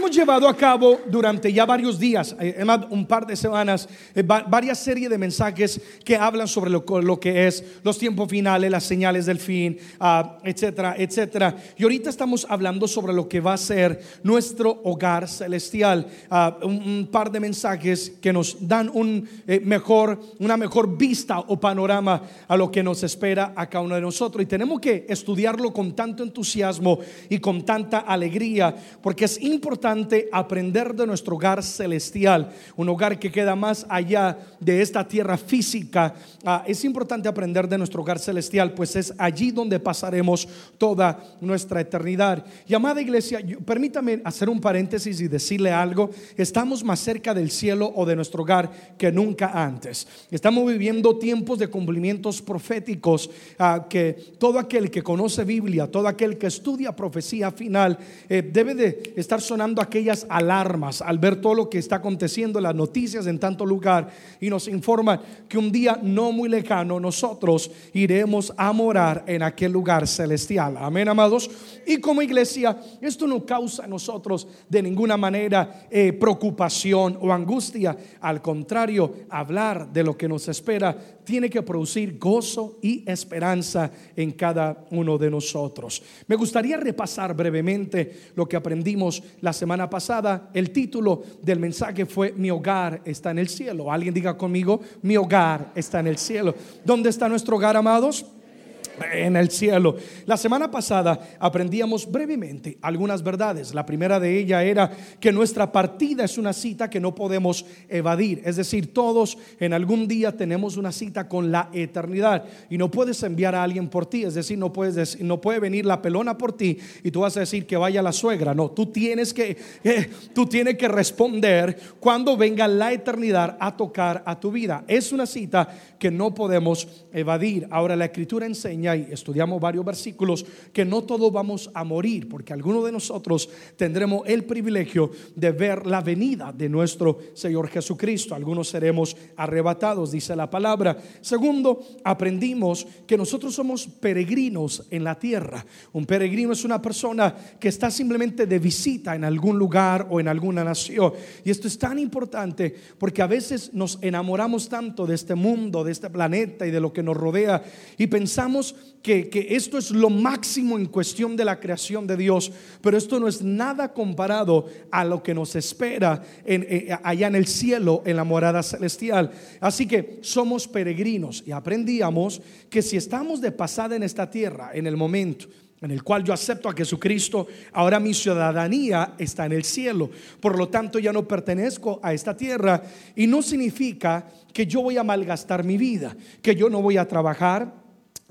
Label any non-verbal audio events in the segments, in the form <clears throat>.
hemos llevado a cabo durante ya varios días, eh, un par de semanas, eh, varias series de mensajes que hablan sobre lo, que es los tiempos finales, las señales del fin, ah, etcétera, etcétera. Y ahorita estamos hablando sobre lo que va a ser nuestro hogar celestial. Ah, un, par de mensajes que nos dan un, eh, mejor, una mejor vista o panorama a lo que nos espera a cada uno de nosotros. Y tenemos que estudiarlo con tanto entusiasmo y con tanta alegría, porque es importante aprender de nuestro hogar celestial, un hogar que queda más allá de esta tierra física. Ah, es importante aprender de nuestro hogar celestial, pues es allí donde pasaremos toda nuestra eternidad. Y amada iglesia, permítame hacer un paréntesis y decirle algo. Estamos más cerca del cielo o de nuestro hogar que nunca antes. Estamos viviendo tiempos de cumplimientos proféticos ah, que todo aquel que conoce Biblia, todo aquel que estudia profecía final, eh, debe de estar sonando aquellas alarmas al ver todo lo que está aconteciendo en las noticias en tanto lugar y nos informa que un día no muy lejano nosotros iremos a morar en aquel lugar celestial. Amén, amados. Y como iglesia, esto no causa a nosotros de ninguna manera eh, preocupación o angustia. Al contrario, hablar de lo que nos espera tiene que producir gozo y esperanza en cada uno de nosotros. Me gustaría repasar brevemente lo que aprendimos la semana pasada. El título del mensaje fue Mi hogar está en el cielo. Alguien diga conmigo, mi hogar está en el cielo. ¿Dónde está nuestro hogar, amados? En el cielo. La semana pasada aprendíamos brevemente algunas verdades. La primera de ellas era que nuestra partida es una cita que no podemos evadir. Es decir, todos en algún día tenemos una cita con la eternidad y no puedes enviar a alguien por ti. Es decir, no puedes no puede venir la pelona por ti y tú vas a decir que vaya la suegra. No, tú tienes que eh, tú tienes que responder cuando venga la eternidad a tocar a tu vida. Es una cita que no podemos evadir. Ahora la escritura enseña y estudiamos varios versículos que no todos vamos a morir, porque algunos de nosotros tendremos el privilegio de ver la venida de nuestro Señor Jesucristo. Algunos seremos arrebatados, dice la palabra. Segundo, aprendimos que nosotros somos peregrinos en la tierra. Un peregrino es una persona que está simplemente de visita en algún lugar o en alguna nación. Y esto es tan importante porque a veces nos enamoramos tanto de este mundo, de este planeta y de lo que nos rodea y pensamos que, esto es lo máximo en cuestión de la creación de Dios, pero esto no es nada comparado a lo que nos espera eh, allá en el cielo, en la morada celestial. Así que somos peregrinos y aprendíamos que si estamos de pasada en esta tierra, en el momento, en el cual yo acepto a Jesucristo, ahora mi ciudadanía está en el cielo. Por lo tanto, ya no pertenezco a esta tierra y no significa que yo voy a malgastar mi vida, que yo no voy a trabajar,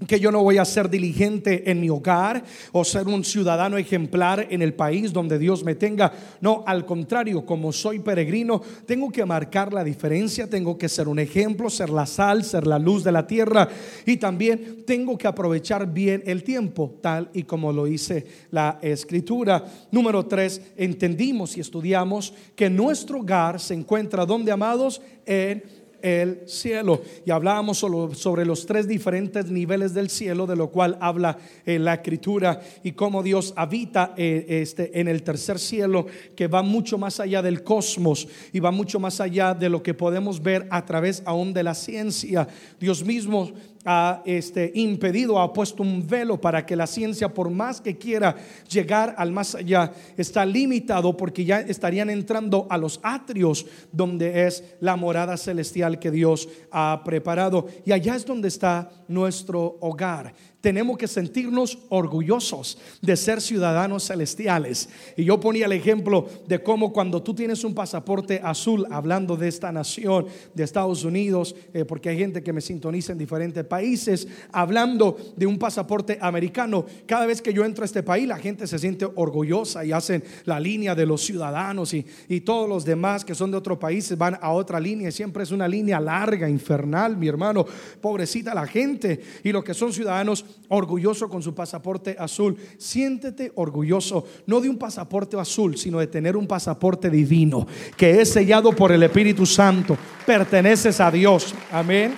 que yo no voy a ser diligente en mi hogar o ser un ciudadano ejemplar en el país donde Dios me tenga. No, al contrario, como soy peregrino, tengo que marcar la diferencia, tengo que ser un ejemplo, ser la sal, ser la luz de la tierra y también tengo que aprovechar bien el tiempo, tal y como lo dice la escritura. Número tres, entendimos y estudiamos que nuestro hogar se encuentra donde, amados, en el cielo. Y hablábamos sobre los tres diferentes niveles del cielo, de lo cual habla eh, la escritura y cómo Dios habita eh, este, en el tercer cielo, que va mucho más allá del cosmos y va mucho más allá de lo que podemos ver a través aún de la ciencia. Dios mismo ha este, impedido, ha puesto un velo para que la ciencia, por más que quiera llegar al más allá, está limitado porque ya estarían entrando a los atrios donde es la morada celestial que Dios ha preparado. Y allá es donde está nuestro hogar tenemos que sentirnos orgullosos de ser ciudadanos celestiales. Y yo ponía el ejemplo de cómo cuando tú tienes un pasaporte azul, hablando de esta nación, de Estados Unidos, eh, porque hay gente que me sintoniza en diferentes países, hablando de un pasaporte americano, cada vez que yo entro a este país, la gente se siente orgullosa y hacen la línea de los ciudadanos y, y todos los demás que son de otro país van a otra línea. Y siempre es una línea larga, infernal, mi hermano. Pobrecita la gente. Y los que son ciudadanos orgulloso con su pasaporte azul. Siéntete orgulloso, no de un pasaporte azul, sino de tener un pasaporte divino, que es sellado por el Espíritu Santo. Perteneces a Dios. Amén.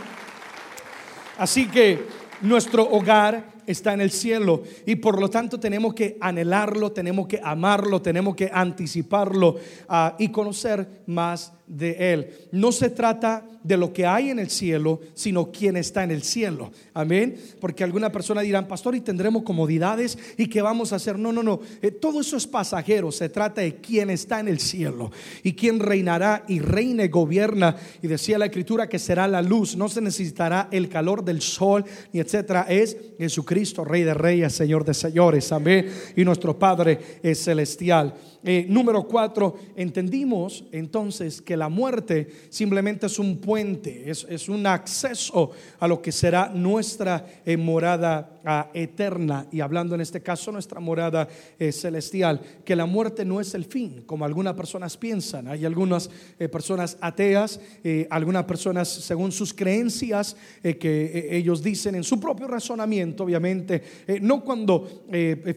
Así que nuestro hogar está en el cielo y por lo tanto tenemos que anhelarlo, tenemos que amarlo, tenemos que anticiparlo ah, y conocer más de Él. No se trata de lo que hay en el cielo, sino quién está en el cielo. Amén. Porque alguna persona dirán, pastor, y tendremos comodidades y qué vamos a hacer. No, no, no. Eh, todo eso es pasajero. Se trata de quién está en el cielo y quién reinará y reine, gobierna. Y decía la escritura que será la luz. No se necesitará el calor del sol ni etcétera. Es Jesucristo, Rey de Reyes, Señor de Señores. Amén. Y nuestro Padre es celestial. Eh, número cuatro, entendimos entonces que la muerte simplemente es un puente, es, un acceso a lo que será nuestra eh, morada eterna. Y hablando en este caso, nuestra morada eh, celestial, que la muerte no es el fin, como algunas personas piensan. Hay algunas personas ateas, algunas personas según sus creencias que ellos dicen en su propio razonamiento, obviamente, no cuando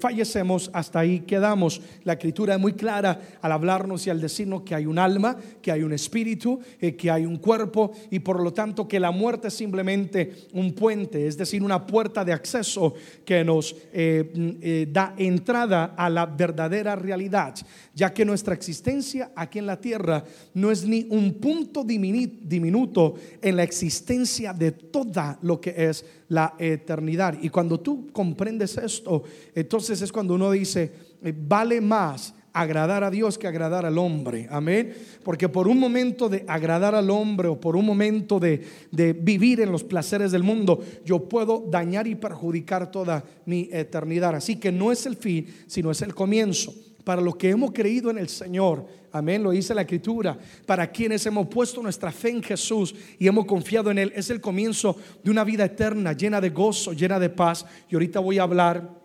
fallecemos, hasta ahí quedamos. La escritura es muy clara al hablarnos y al decirnos que hay un alma, que hay un espíritu, eh, que hay un cuerpo y por lo tanto que la muerte es simplemente un puente, es decir, una puerta de acceso que nos eh, mm, eh, da entrada a la verdadera realidad, ya que nuestra existencia aquí en la tierra no es ni un punto diminuto en la existencia de toda lo que es la eternidad. Y cuando tú comprendes esto, entonces es cuando uno dice, vale más agradar a Dios que agradar al hombre. Amén. Porque por un momento de agradar al hombre o por un momento de, vivir en los placeres del mundo, yo puedo dañar y perjudicar toda mi eternidad. Así que no es el fin, sino es el comienzo. Para los que hemos creído en el Señor, amén, lo dice la Escritura, para quienes hemos puesto nuestra fe en Jesús y hemos confiado en Él, es el comienzo de una vida eterna, llena de gozo, llena de paz. Y ahorita voy a hablar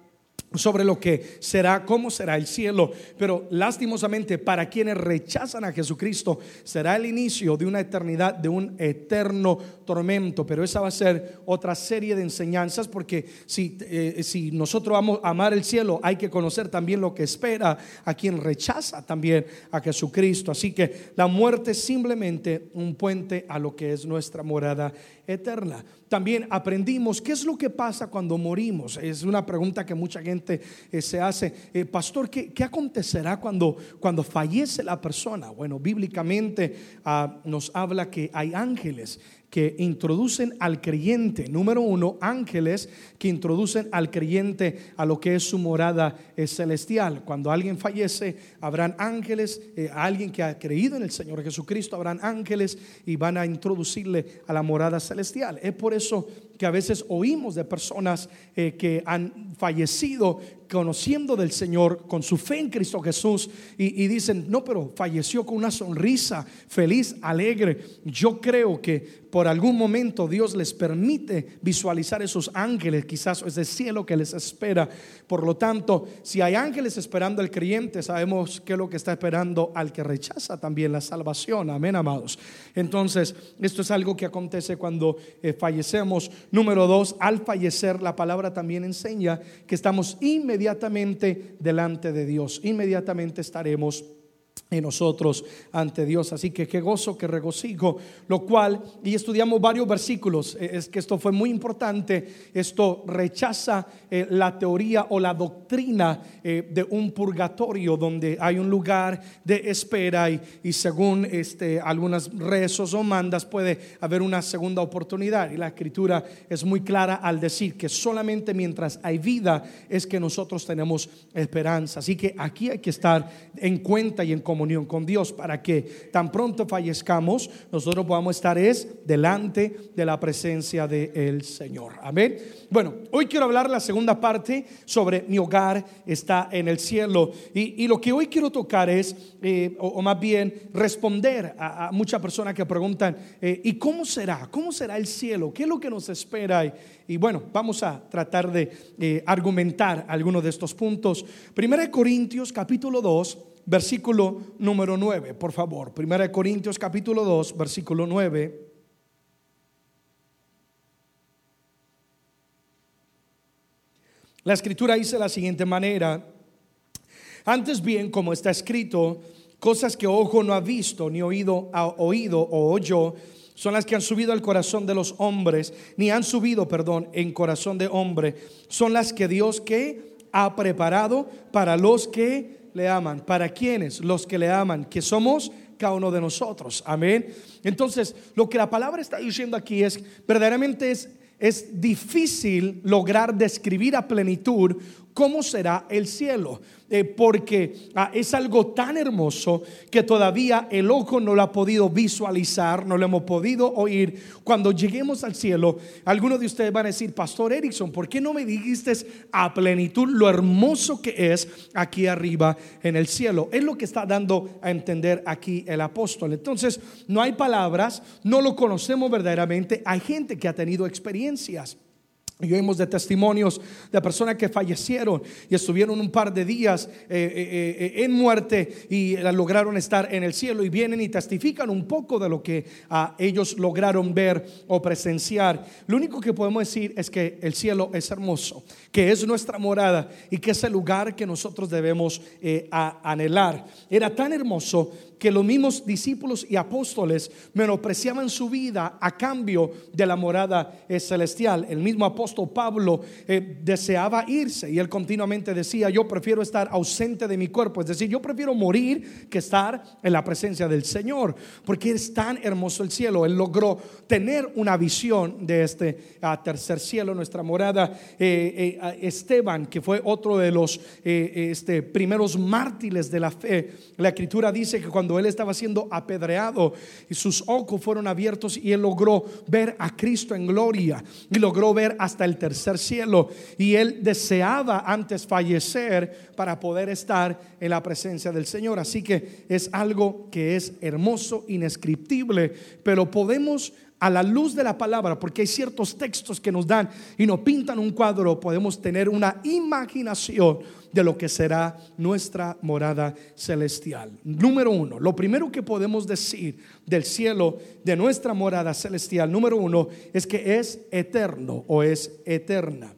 sobre lo que será, cómo será el cielo. Pero lastimosamente para quienes rechazan a Jesucristo será el inicio de una eternidad, de un eterno tormento. Pero esa va a ser otra serie de enseñanzas porque si, eh, si nosotros vamos a amar el cielo hay que conocer también lo que espera a quien rechaza también a Jesucristo. Así que la muerte es simplemente un puente a lo que es nuestra morada eterna. También aprendimos qué es lo que pasa cuando morimos. Es una pregunta que mucha gente eh, se hace. Eh, pastor, ¿qué, acontecerá cuando, cuando fallece la persona? Bueno, bíblicamente ah, nos habla que hay ángeles que introducen al creyente, número uno, ángeles que introducen al creyente a lo que es su morada eh, celestial. Cuando alguien fallece, habrán ángeles, eh, alguien que ha creído en el Señor Jesucristo, habrán ángeles y van a introducirle a la morada celestial. Es por eso que a veces oímos de personas eh, que han fallecido conociendo del Señor, con su fe en Cristo Jesús, y, dicen, no, pero falleció con una sonrisa, feliz, alegre. Yo creo que por algún momento Dios les permite visualizar esos ángeles, quizás ese cielo que les espera. Por lo tanto, si hay ángeles esperando al creyente, sabemos que es lo que está esperando al que rechaza también la salvación. Amén, amados. Entonces, esto es algo que acontece cuando eh, fallecemos. Número dos, al fallecer, la palabra también enseña que estamos inmediatamente delante de Dios. Inmediatamente estaremos en nosotros ante Dios. Así que qué gozo, qué regocijo, lo cual, y estudiamos varios versículos, eh, es que esto fue muy importante, esto rechaza eh, la teoría o la doctrina eh, de un purgatorio donde hay un lugar de espera y, y según este, algunas rezos o mandas puede haber una segunda oportunidad. Y la escritura es muy clara al decir que solamente mientras hay vida es que nosotros tenemos esperanza. Así que aquí hay que estar en cuenta y en comunión con Dios para que tan pronto fallezcamos, nosotros podamos estar es delante de la presencia del Señor. Amén. Bueno, hoy quiero hablar la segunda parte sobre mi hogar está en el cielo. Y, lo que hoy quiero tocar es, eh, o, más bien, responder a, muchas personas que preguntan, eh, ¿y cómo será? ¿Cómo será el cielo? ¿Qué es lo que nos espera? Y, bueno, vamos a tratar de eh, argumentar algunos de estos puntos. Primera de Corintios capítulo 2 versículo número 9, por favor. Primera de Corintios capítulo 2, versículo 9. La escritura dice de la siguiente manera, antes bien, como está escrito, cosas que ojo no ha visto, ni oído ha oído o oyó, son las que han subido al corazón de los hombres, ni han subido, perdón, en corazón de hombre, son las que Dios que ha preparado para los que le aman. ¿Para quienes? Los que le aman, que somos cada uno de nosotros. Amén. Entonces, lo que la palabra está diciendo aquí es, verdaderamente es, es difícil lograr describir a plenitud cómo será el cielo. Eh, porque ah, es algo tan hermoso que todavía el ojo no lo ha podido visualizar, no lo hemos podido oír. Cuando lleguemos al cielo, algunos de ustedes van a decir, Pastor Erickson, ¿por qué no me dijiste a plenitud lo hermoso que es aquí arriba en el cielo? Es lo que está dando a entender aquí el apóstol. Entonces, no hay palabras, no lo conocemos verdaderamente, hay gente que ha tenido experiencias. Y oímos de testimonios de personas que fallecieron y estuvieron un par de días eh, eh, eh, en muerte y lograron estar en el cielo y vienen y testifican un poco de lo que ah, ellos lograron ver o presenciar. Lo único que podemos decir es que el cielo es hermoso, que es nuestra morada y que es el lugar que nosotros debemos anhelar. Era tan hermoso que los mismos discípulos y apóstoles menospreciaban su vida a cambio de la morada eh, celestial. El mismo apóstol Pablo eh, deseaba irse y él continuamente decía, yo prefiero estar ausente de mi cuerpo, es decir, yo prefiero morir que estar en la presencia del Señor, porque es tan hermoso el cielo. Él logró tener una visión de este ah, tercer cielo, nuestra morada. Eh, Esteban, que fue otro de los este, primeros mártires de la fe, la escritura dice que cuando él estaba siendo apedreado y sus ojos fueron abiertos y él logró ver a Cristo en gloria y logró ver hasta el tercer cielo y él deseaba antes fallecer para poder estar en la presencia del Señor. Así que es algo que es hermoso, inescriptible, pero podemos a la luz de la palabra, porque hay ciertos textos que nos dan y nos pintan un cuadro, podemos tener una imaginación de lo que será nuestra morada celestial. Número uno, lo primero que podemos decir del cielo, de nuestra morada celestial, número uno, es que es eterno o es eterna.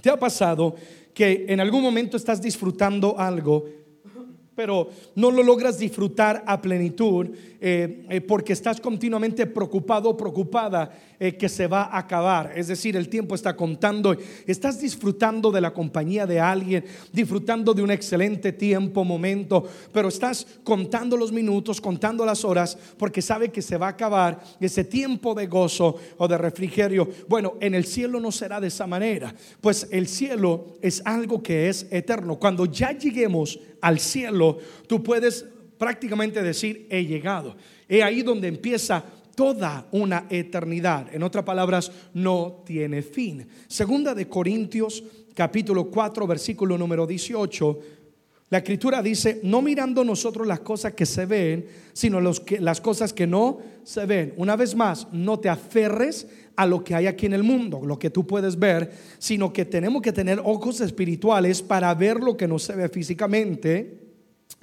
¿Te ha pasado que en algún momento estás disfrutando algo? Pero no lo logras disfrutar a plenitud eh, eh, porque estás continuamente preocupado o preocupada eh, que se va a acabar. Es decir, el tiempo está contando. Estás disfrutando de la compañía de alguien, disfrutando de un excelente tiempo, momento, pero estás contando los minutos, contando las horas porque sabe que se va a acabar ese tiempo de gozo o de refrigerio. Bueno, en el cielo no será de esa manera, pues el cielo es algo que es eterno. Cuando ya lleguemos al cielo, tú puedes prácticamente decir, he llegado. He ahí donde empieza toda una eternidad. En otras palabras, no tiene fin. Segunda de Corintios, capítulo 4, versículo número 18. La escritura dice, no mirando nosotros las cosas que se ven, sino los que, las cosas que no se ven. Una vez más, no te aferres a lo que hay aquí en el mundo, lo que tú puedes ver, sino que tenemos que tener ojos espirituales para ver lo que no se ve físicamente.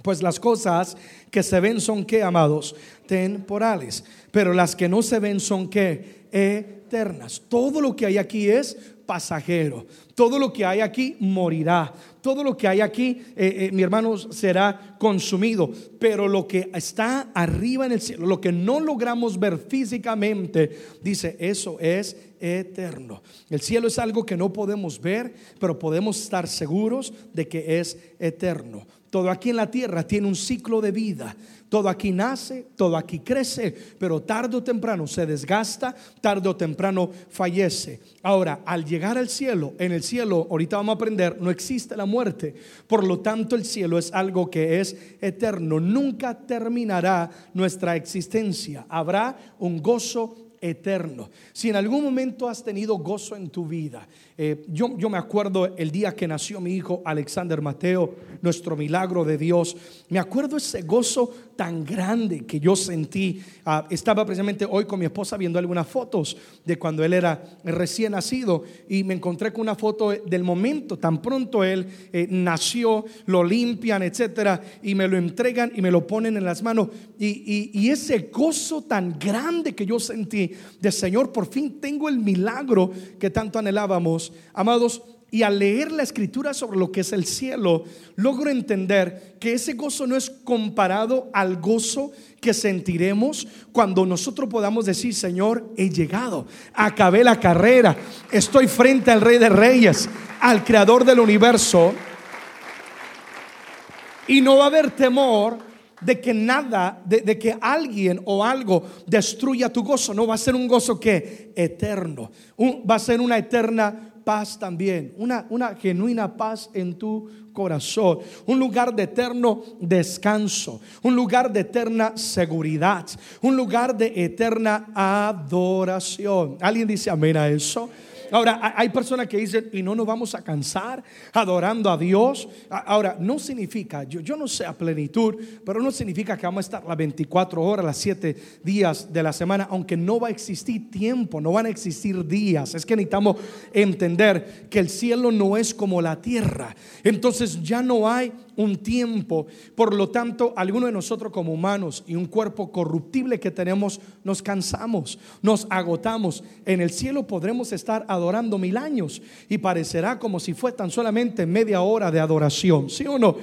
Pues las cosas que se ven son que, amados, temporales, pero las que no se ven son que eternas. Todo lo que hay aquí es pasajero. Todo lo que hay aquí morirá. Todo lo que hay aquí, eh, eh, mi hermano, será consumido. Pero lo que está arriba en el cielo, lo que no logramos ver físicamente, dice, eso es eterno. El cielo es algo que no podemos ver, pero podemos estar seguros de que es eterno. Todo aquí en la tierra tiene un ciclo de vida. Todo aquí nace, todo aquí crece, pero tarde o temprano se desgasta, tarde o temprano fallece. Ahora, al llegar al cielo, en el cielo, ahorita vamos a aprender, no existe la muerte. Por lo tanto, el cielo es algo que es eterno. Nunca terminará nuestra existencia. Habrá un gozo eterno. Si en algún momento has tenido gozo en tu vida, eh, yo, yo, me acuerdo el día que nació mi hijo Alexander Mateo, nuestro milagro de Dios, me acuerdo ese gozo tan grande que yo sentí. Ah, estaba precisamente hoy con mi esposa viendo algunas fotos de cuando él era recién nacido y me encontré con una foto del momento, tan pronto él eh, nació, lo limpian, etcétera, y me lo entregan y me lo ponen en las manos. Y, y ese gozo tan grande que yo sentí de Señor, por fin tengo el milagro que tanto anhelábamos. Amados, y al leer la escritura sobre lo que es el cielo, logro entender que ese gozo no es comparado al gozo que sentiremos cuando nosotros podamos decir, Señor, he llegado, acabé la carrera, estoy frente al Rey de Reyes, al Creador del universo. Y no va a haber temor de que nada, de, que alguien o algo destruya tu gozo. No va a ser un gozo que eterno. va a ser una eterna paz también, una, una genuina paz en tu corazón, un lugar de eterno descanso, un lugar de eterna seguridad, un lugar de eterna adoración. ¿Alguien dice amén a eso? Ahora, hay personas que dicen, y no nos vamos a cansar adorando a Dios. Ahora, no significa, yo, yo no sé a plenitud, pero no significa que vamos a estar las 24 horas, las 7 días de la semana, aunque no va a existir tiempo, no van a existir días. Es que necesitamos entender que el cielo no es como la tierra. Entonces ya no hay un tiempo. Por lo tanto, algunos de nosotros como humanos y un cuerpo corruptible que tenemos, nos cansamos, nos agotamos. En el cielo podremos estar adorando mil años y parecerá como si fue tan solamente media hora de adoración. ¿Sí o no?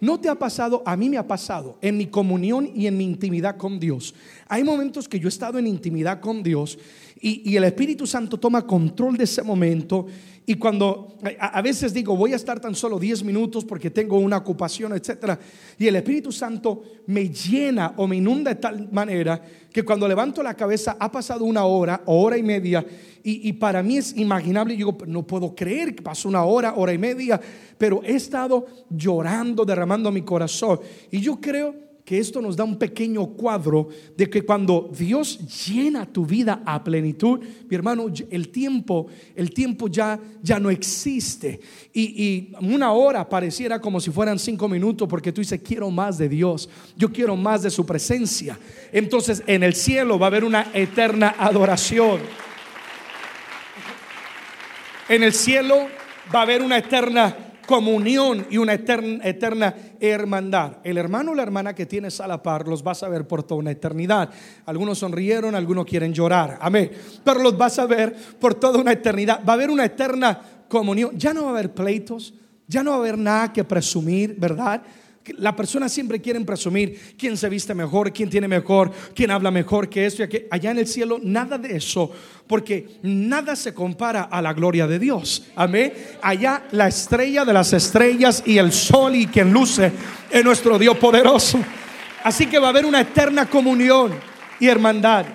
¿No te ha pasado? A mí me ha pasado en mi comunión y en mi intimidad con Dios. Hay momentos que yo he estado en intimidad con Dios y, el Espíritu Santo toma control de ese momento y cuando a, veces digo, voy a estar tan solo 10 minutos porque tengo una ocupación, etcétera, y el Espíritu Santo me llena o me inunda de tal manera que cuando levanto la cabeza ha pasado una hora o hora y media, y, para mí es imaginable. Y digo, no puedo creer que pasó una hora, hora y media, pero he estado llorando, derramando mi corazón. Y yo creo que esto nos da un pequeño cuadro de que cuando Dios llena tu vida a plenitud, mi hermano, el tiempo, el tiempo ya, ya no existe. Y, una hora pareciera como si fueran cinco minutos porque tú dices, quiero más de Dios, yo quiero más de su presencia. Entonces en el cielo va a haber una eterna adoración. En el cielo va a haber una eterna comunión y una eterna, hermandad. El hermano o la hermana que tienes a la par los vas a ver por toda una eternidad. Algunos sonrieron, algunos quieren llorar. Amén. Pero los vas a ver por toda una eternidad. Va a haber una eterna comunión. Ya no va a haber pleitos. Ya no va a haber nada que presumir, ¿verdad? La persona siempre quiere presumir quién se viste mejor, quién tiene mejor, quién habla mejor que esto y que Allá en el cielo nada de eso, porque nada se compara a la gloria de Dios. Amén. Allá la estrella de las estrellas y el sol y quien luce es nuestro Dios poderoso. Así que va a haber una eterna comunión y hermandad.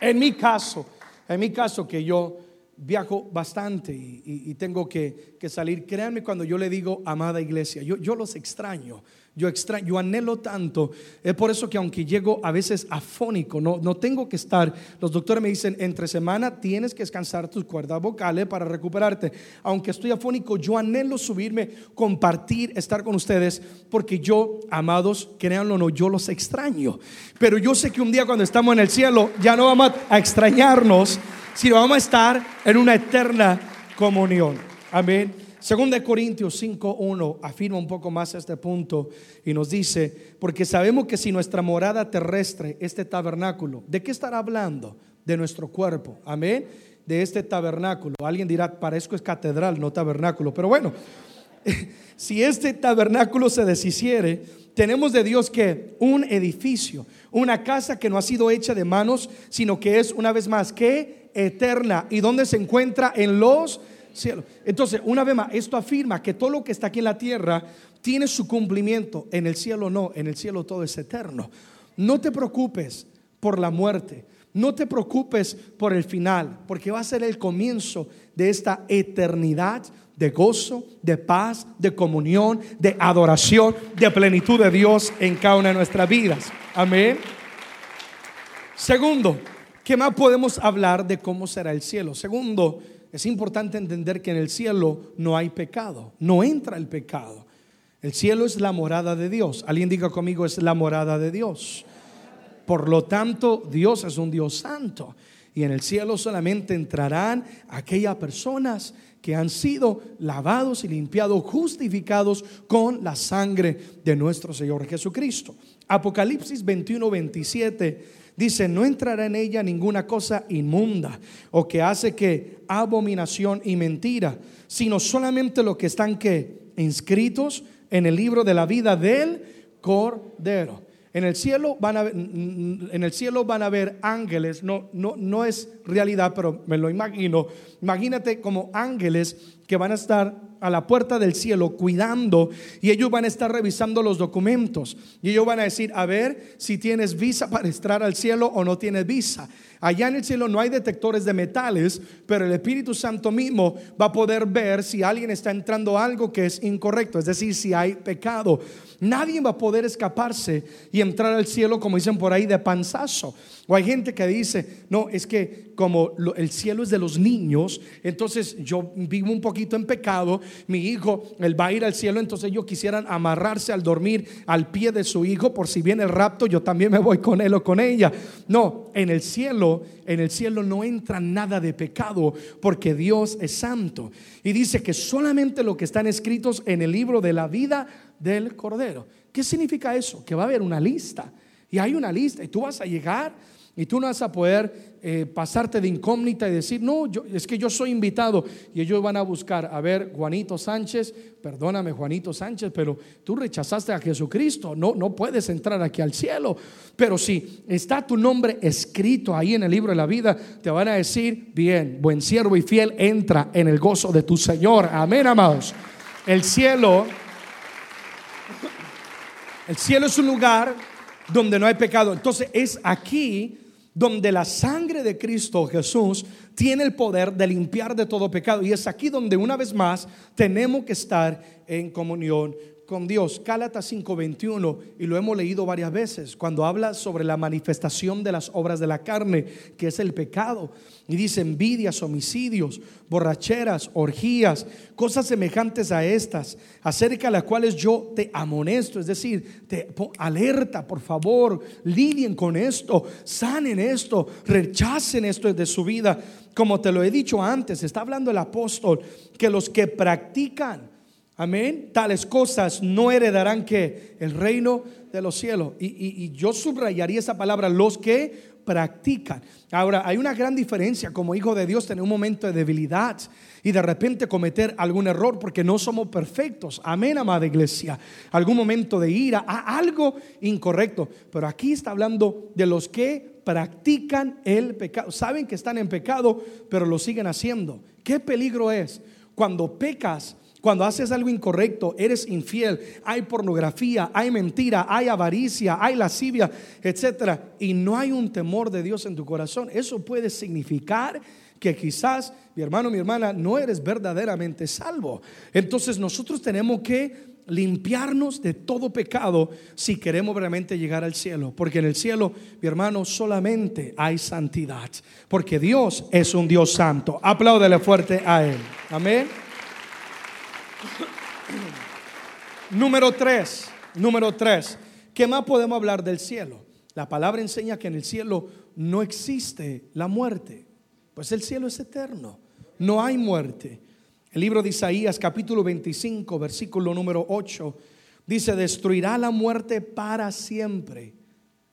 En mi caso, en mi caso que yo viajo bastante y, tengo que, salir. Créanme cuando yo le digo, amada iglesia, yo, los extraño. Yo, extraño, yo anhelo tanto. Es por eso que aunque llego a veces afónico, no, no tengo que estar. Los doctores me dicen, entre semana tienes que descansar tus cuerdas vocales para recuperarte. Aunque estoy afónico, yo anhelo subirme, compartir, estar con ustedes, porque yo, amados, créanlo o no, yo los extraño. Pero yo sé que un día cuando estamos en el cielo, ya no vamos a extrañarnos sino vamos a estar en una eterna comunión. Amén. Segunda Corintios 5.1 afirma un poco más este punto y nos dice, porque sabemos que si nuestra morada terrestre, este tabernáculo, ¿de qué estará hablando? De nuestro cuerpo. Amén. De este tabernáculo. Alguien dirá, para eso es catedral, no tabernáculo. Pero bueno, <laughs> si este tabernáculo se deshiciere, tenemos de Dios que un edificio, una casa que no ha sido hecha de manos, sino que es una vez más que eterna. ¿Y donde se encuentra? En los cielos. Entonces, una vez más, esto afirma que todo lo que está aquí en la tierra tiene su cumplimiento. En el cielo no, en el cielo todo es eterno. No te preocupes por la muerte. No te preocupes por el final, porque va a ser el comienzo de esta eternidad de gozo, de paz, de comunión, de adoración, de plenitud de Dios en cada una de nuestras vidas. Amén. Segundo, ¿Qué más podemos hablar de cómo será el cielo? Segundo, es importante entender que en el cielo no hay pecado, no entra el pecado. El cielo es la morada de Dios. Alguien diga conmigo, es la morada de Dios. Por lo tanto, Dios es un Dios santo. Y en el cielo solamente entrarán aquellas personas que han sido lavados y limpiados, justificados con la sangre de nuestro Señor Jesucristo. Apocalipsis 21, 27 dice, no entrará en ella ninguna cosa inmunda o que hace que abominación y mentira, sino solamente lo que están que inscritos en el libro de la vida del Cordero. En el cielo van a en el cielo van a ver ángeles, no, no, no es realidad, pero me lo imagino. Imagínate como ángeles que van a estar a la puerta del cielo cuidando y ellos van a estar revisando los documentos y ellos van a decir, a ver si tienes visa para entrar al cielo o no tienes visa. Allá en el cielo no hay detectores de metales, pero el Espíritu Santo mismo va a poder ver si alguien está entrando algo que es incorrecto, es decir, si hay pecado. Nadie va a poder escaparse y entrar al cielo, como dicen por ahí, de panzazo. O hay gente que dice, no, es que como el cielo es de los niños, entonces yo vivo un poquito en pecado, mi hijo, él va a ir al cielo, entonces ellos quisieran amarrarse al dormir al pie de su hijo, por si viene el rapto, yo también me voy con él o con ella. No, en el cielo, en el cielo no entra nada de pecado, porque Dios es santo. Y dice que solamente lo que están escritos en el libro de la vida del Cordero. ¿Qué significa eso? Que va a haber una lista. Y hay una lista y tú vas a llegar y tú no vas a poder eh, pasarte de incógnita y decir, no, yo, es que yo soy invitado. Y ellos van a buscar, a ver, Juanito Sánchez, perdóname Juanito Sánchez, pero tú rechazaste a Jesucristo, no, no puedes entrar aquí al cielo. Pero si está tu nombre escrito ahí en el libro de la vida, te van a decir, bien, buen siervo y fiel, entra en el gozo de tu Señor. Amén, amados. El cielo, el cielo es un lugar donde no hay pecado. Entonces es aquí donde la sangre de Cristo Jesús tiene el poder de limpiar de todo pecado. Y es aquí donde una vez más tenemos que estar en comunión con Dios. Cálatas 5:21, y lo hemos leído varias veces, cuando habla sobre la manifestación de las obras de la carne, que es el pecado. Y dice envidias, homicidios, borracheras, orgías, cosas semejantes a estas, acerca de las cuales yo te amonesto, es decir, te alerta, por favor, lidien con esto, sanen esto, rechacen esto de su vida. Como te lo he dicho antes, está hablando el apóstol que los que practican Amén. Tales cosas no heredarán que el reino de los cielos. Y, yo subrayaría esa palabra, los que practican. Ahora, hay una gran diferencia como hijo de Dios tener un momento de debilidad y de repente cometer algún error porque no somos perfectos. Amén, amada iglesia. Algún momento de ira, algo incorrecto. Pero aquí está hablando de los que practican el pecado. Saben que están en pecado, pero lo siguen haciendo. ¿Qué peligro es cuando pecas? Cuando haces algo incorrecto, eres infiel, hay pornografía, hay mentira, hay avaricia, hay lascivia, etcétera, y no hay un temor de Dios en tu corazón, eso puede significar que quizás, mi hermano, mi hermana, no eres verdaderamente salvo. Entonces nosotros tenemos que limpiarnos de todo pecado si queremos realmente llegar al cielo. Porque en el cielo, mi hermano, solamente hay santidad. Porque Dios es un Dios santo. Apláudele fuerte a Él. Amén. <coughs> número tres, número tres. ¿Qué más podemos hablar del cielo? La palabra enseña que en el cielo no existe la muerte. Pues el cielo es eterno. No hay muerte. El libro de Isaías capítulo 25 versículo número 8 dice, destruirá la muerte para siempre.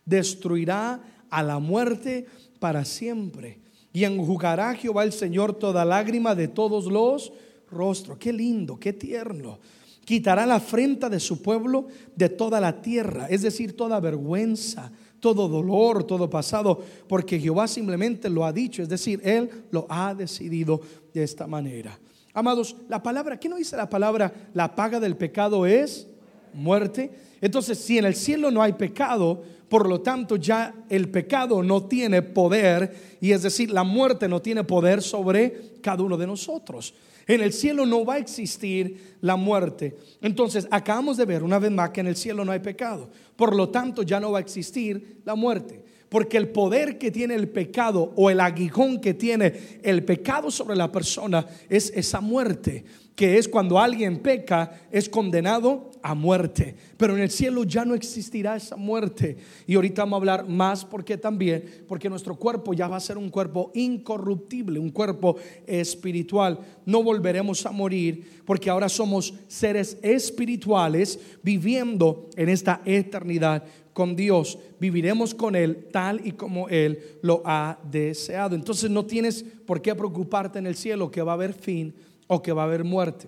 Destruirá a la muerte para siempre. Y enjugará Jehová el Señor toda lágrima de todos los rostro. Qué lindo, qué tierno. Quitará la afrenta de su pueblo de toda la tierra, es decir, toda vergüenza, todo dolor, todo pasado, porque Jehová simplemente lo ha dicho, es decir, Él lo ha decidido de esta manera. Amados, la palabra, ¿qué no dice la palabra? La paga del pecado es muerte. Entonces, si en el cielo no hay pecado, por lo tanto ya el pecado no tiene poder, y es decir, la muerte no tiene poder sobre cada uno de nosotros. En el cielo no va a existir la muerte. Entonces, acabamos de ver una vez más que en el cielo no hay pecado. Por lo tanto, ya no va a existir la muerte. Porque el poder que tiene el pecado o el aguijón que tiene el pecado sobre la persona es esa muerte. Que es cuando alguien peca, es condenado a muerte. Pero en el cielo ya no existirá esa muerte. Y ahorita vamos a hablar más porque también, porque nuestro cuerpo ya va a ser un cuerpo incorruptible, un cuerpo espiritual. No volveremos a morir porque ahora somos seres espirituales viviendo en esta eternidad con Dios, viviremos con Él tal y como Él lo ha deseado. Entonces no tienes por qué preocuparte en el cielo que va a haber fin o que va a haber muerte.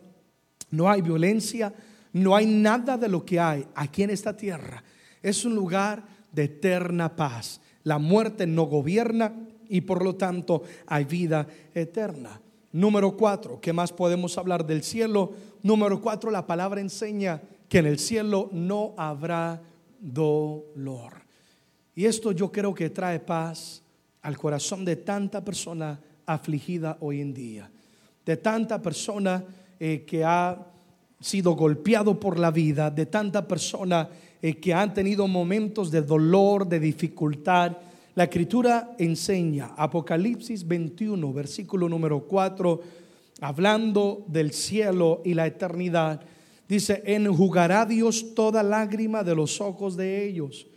No hay violencia, no hay nada de lo que hay aquí en esta tierra. Es un lugar de eterna paz. La muerte no gobierna y por lo tanto hay vida eterna. Número cuatro, ¿qué más podemos hablar del cielo? Número cuatro, la palabra enseña que en el cielo no habrá dolor. Y esto yo creo que trae paz al corazón de tanta persona afligida hoy en día, de tanta persona eh, que ha sido golpeado por la vida, de tanta persona eh, que han tenido momentos de dolor, de dificultad. La escritura enseña, Apocalipsis 21, versículo número 4, hablando del cielo y la eternidad, Dice, enjugará Dios toda lágrima de los ojos de ellos.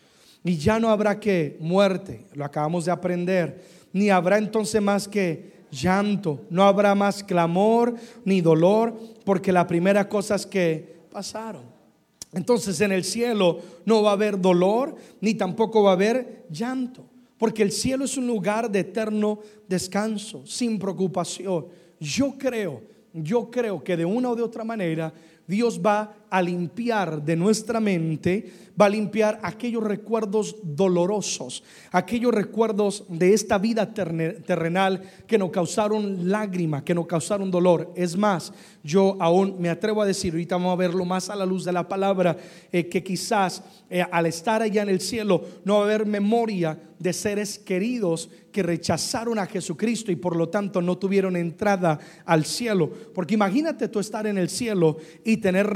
Y ya no habrá que muerte, lo acabamos de aprender, ni habrá entonces más que llanto, no habrá más clamor ni dolor, porque la primera cosa es que pasaron. Entonces en el cielo no va a haber dolor, ni tampoco va a haber llanto, porque el cielo es un lugar de eterno descanso, sin preocupación. Yo creo, yo creo que de una o de otra manera Dios va a limpiar de nuestra mente, va a limpiar aquellos recuerdos dolorosos, aquellos recuerdos de esta vida terrenal que nos causaron lágrimas, que nos causaron dolor. Es más, yo aún me atrevo a decir, ahorita vamos a verlo más a la luz de la palabra, eh, que quizás eh, al estar allá en el cielo no va a haber memoria de seres queridos que rechazaron a Jesucristo y por lo tanto no tuvieron entrada al cielo. Porque imagínate tú estar en el cielo y tener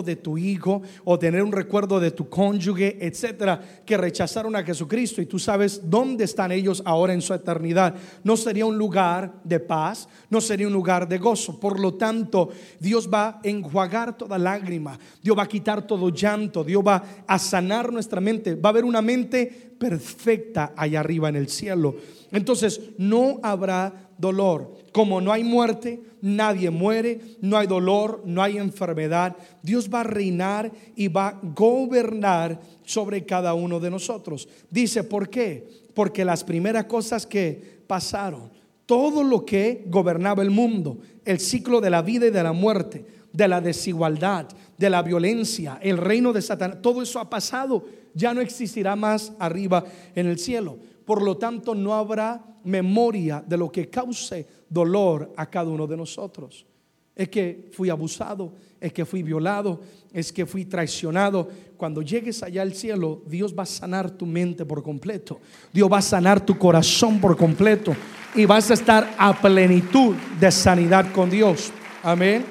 de tu hijo o tener un recuerdo de tu cónyuge, etcétera, que rechazaron a Jesucristo y tú sabes dónde están ellos ahora en su eternidad. No sería un lugar de paz, no sería un lugar de gozo. Por lo tanto, Dios va a enjuagar toda lágrima, Dios va a quitar todo llanto, Dios va a sanar nuestra mente, va a haber una mente perfecta allá arriba en el cielo. Entonces no habrá dolor. Como no hay muerte, nadie muere, no hay dolor, no hay enfermedad. Dios va a reinar y va a gobernar sobre cada uno de nosotros. Dice, ¿por qué? Porque las primeras cosas que pasaron, todo lo que gobernaba el mundo, el ciclo de la vida y de la muerte, de la desigualdad, de la violencia, el reino de Satanás, todo eso ha pasado ya no existirá más arriba en el cielo. Por lo tanto, no habrá memoria de lo que cause dolor a cada uno de nosotros. Es que fui abusado, es que fui violado, es que fui traicionado. Cuando llegues allá al cielo, Dios va a sanar tu mente por completo. Dios va a sanar tu corazón por completo. Y vas a estar a plenitud de sanidad con Dios. Amén.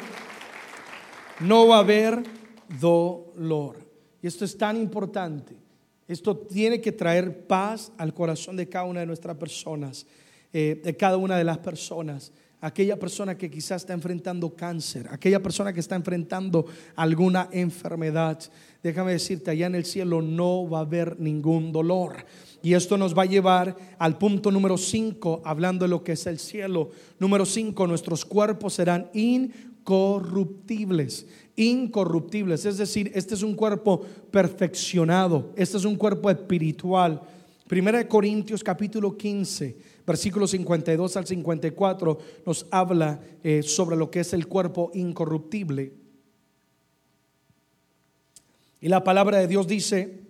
No va a haber dolor. Y esto es tan importante. Esto tiene que traer paz al corazón de cada una de nuestras personas, eh, de cada una de las personas. Aquella persona que quizás está enfrentando cáncer, aquella persona que está enfrentando alguna enfermedad. Déjame decirte, allá en el cielo no va a haber ningún dolor. Y esto nos va a llevar al punto número 5, hablando de lo que es el cielo. Número 5, nuestros cuerpos serán incorruptibles incorruptibles. Es decir, este es un cuerpo perfeccionado, este es un cuerpo espiritual. Primera de Corintios capítulo 15, versículos 52 al 54 nos habla eh, sobre lo que es el cuerpo incorruptible. Y la palabra de Dios dice,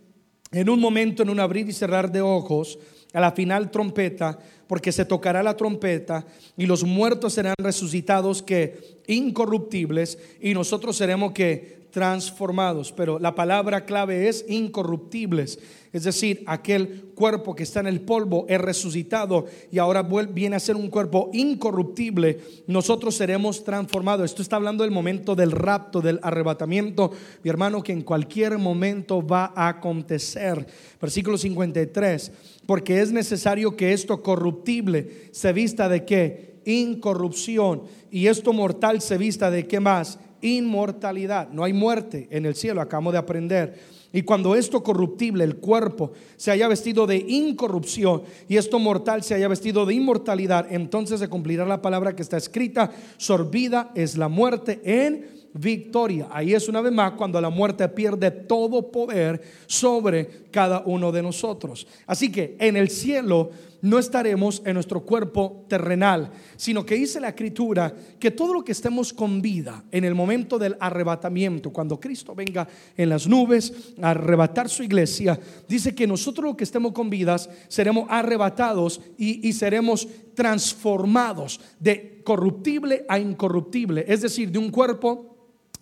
en un momento, en un abrir y cerrar de ojos, a la final trompeta, porque se tocará la trompeta y los muertos serán resucitados que incorruptibles y nosotros seremos que transformados. Pero la palabra clave es incorruptibles. Es decir, aquel cuerpo que está en el polvo es resucitado y ahora viene a ser un cuerpo incorruptible. Nosotros seremos transformados. Esto está hablando del momento del rapto, del arrebatamiento, mi hermano, que en cualquier momento va a acontecer. Versículo 53 porque es necesario que esto corruptible se vista de qué? Incorrupción. Y esto mortal se vista de qué más? Inmortalidad. No hay muerte en el cielo, acabamos de aprender. Y cuando esto corruptible, el cuerpo, se haya vestido de incorrupción y esto mortal se haya vestido de inmortalidad, entonces se cumplirá la palabra que está escrita, sorbida es la muerte en victoria. Ahí es una vez más cuando la muerte pierde todo poder sobre cada uno de nosotros. Así que en el cielo no estaremos en nuestro cuerpo terrenal, sino que dice la escritura que todo lo que estemos con vida en el momento del arrebatamiento, cuando Cristo venga en las nubes a arrebatar su iglesia, dice que nosotros lo que estemos con vidas seremos arrebatados y, y seremos transformados de corruptible a incorruptible, es decir, de un cuerpo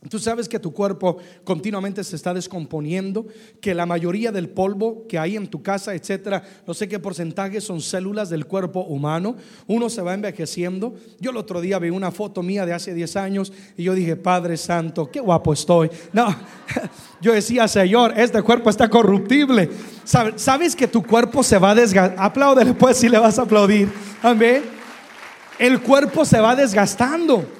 Tú sabes que tu cuerpo continuamente se está descomponiendo, que la mayoría del polvo que hay en tu casa, etcétera, no sé qué porcentaje son células del cuerpo humano. Uno se va envejeciendo. Yo el otro día vi una foto mía de hace 10 años y yo dije, Padre Santo, qué guapo estoy. No, <laughs> yo decía, Señor, este cuerpo está corruptible. Sabes que tu cuerpo se va desgastando. Apláudele pues si le vas a aplaudir. Amén. El cuerpo se va desgastando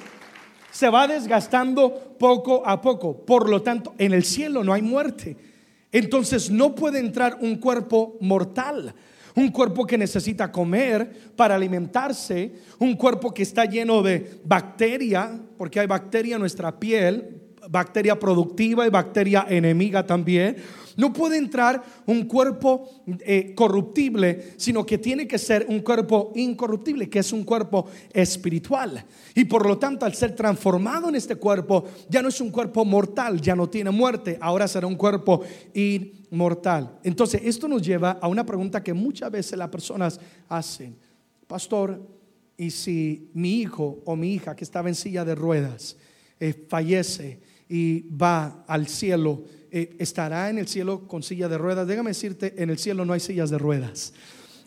se va desgastando poco a poco. Por lo tanto, en el cielo no hay muerte. Entonces no puede entrar un cuerpo mortal, un cuerpo que necesita comer para alimentarse, un cuerpo que está lleno de bacteria, porque hay bacteria en nuestra piel, bacteria productiva y bacteria enemiga también. No puede entrar un cuerpo eh, corruptible, sino que tiene que ser un cuerpo incorruptible, que es un cuerpo espiritual. Y por lo tanto, al ser transformado en este cuerpo, ya no es un cuerpo mortal, ya no tiene muerte, ahora será un cuerpo inmortal. Entonces, esto nos lleva a una pregunta que muchas veces las personas hacen. Pastor, ¿y si mi hijo o mi hija que estaba en silla de ruedas eh, fallece y va al cielo? Eh, estará en el cielo con silla de ruedas. Déjame decirte, en el cielo no hay sillas de ruedas.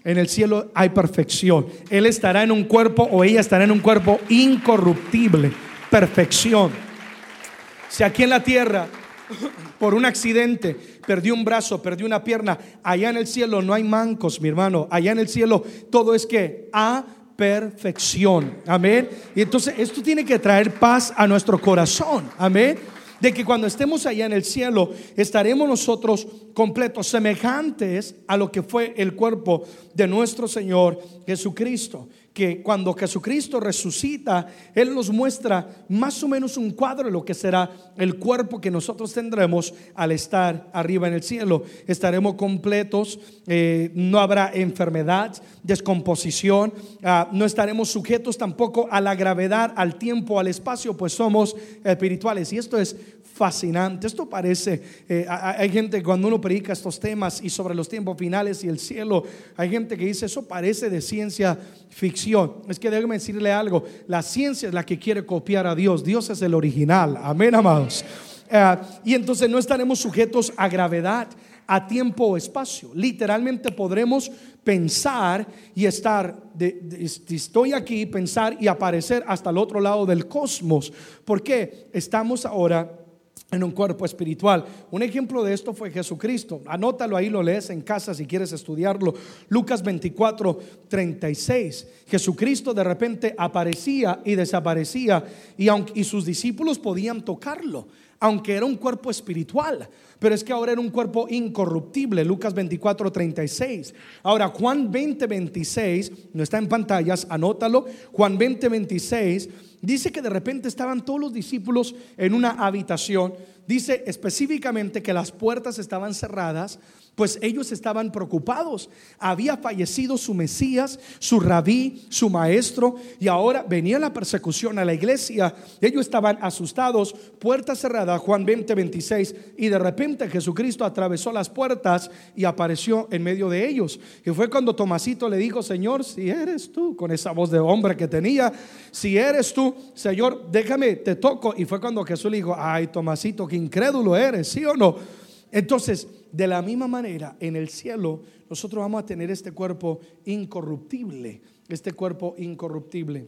En el cielo hay perfección. Él estará en un cuerpo o ella estará en un cuerpo incorruptible. Perfección. Si aquí en la tierra, por un accidente, perdió un brazo, perdió una pierna, allá en el cielo no hay mancos, mi hermano. Allá en el cielo todo es que a perfección. Amén. Y entonces esto tiene que traer paz a nuestro corazón. Amén de que cuando estemos allá en el cielo estaremos nosotros completos, semejantes a lo que fue el cuerpo de nuestro Señor Jesucristo. Que cuando Jesucristo resucita, Él nos muestra más o menos un cuadro de lo que será el cuerpo que nosotros tendremos al estar arriba en el cielo. Estaremos completos, eh, no habrá enfermedad, descomposición, ah, no estaremos sujetos tampoco a la gravedad, al tiempo, al espacio, pues somos espirituales. Y esto es fascinante. Esto parece, eh, hay gente cuando uno predica estos temas y sobre los tiempos finales y el cielo, hay gente que dice, eso parece de ciencia ficción. Es que déjeme decirle algo, la ciencia es la que quiere copiar a Dios, Dios es el original, amén amados. Eh, y entonces no estaremos sujetos a gravedad, a tiempo o espacio. Literalmente podremos pensar y estar, estoy aquí, pensar y aparecer hasta el otro lado del cosmos. porque Estamos ahora en un cuerpo espiritual. Un ejemplo de esto fue Jesucristo. Anótalo ahí, lo lees en casa si quieres estudiarlo. Lucas 24, 36. Jesucristo de repente aparecía y desaparecía y, aunque, y sus discípulos podían tocarlo, aunque era un cuerpo espiritual. Pero es que ahora era un cuerpo incorruptible. Lucas 24, 36. Ahora, Juan 20, 26, no está en pantallas, anótalo. Juan 20, 26 Dice que de repente estaban todos los discípulos en una habitación. Dice específicamente que las puertas estaban cerradas pues ellos estaban preocupados. Había fallecido su Mesías, su rabí, su maestro, y ahora venía la persecución a la iglesia. Ellos estaban asustados, puerta cerrada, Juan 20, 26, y de repente Jesucristo atravesó las puertas y apareció en medio de ellos. Y fue cuando Tomasito le dijo, Señor, si eres tú, con esa voz de hombre que tenía, si eres tú, Señor, déjame, te toco. Y fue cuando Jesús le dijo, ay, Tomasito, que incrédulo eres, ¿sí o no? Entonces, de la misma manera, en el cielo, nosotros vamos a tener este cuerpo incorruptible, este cuerpo incorruptible.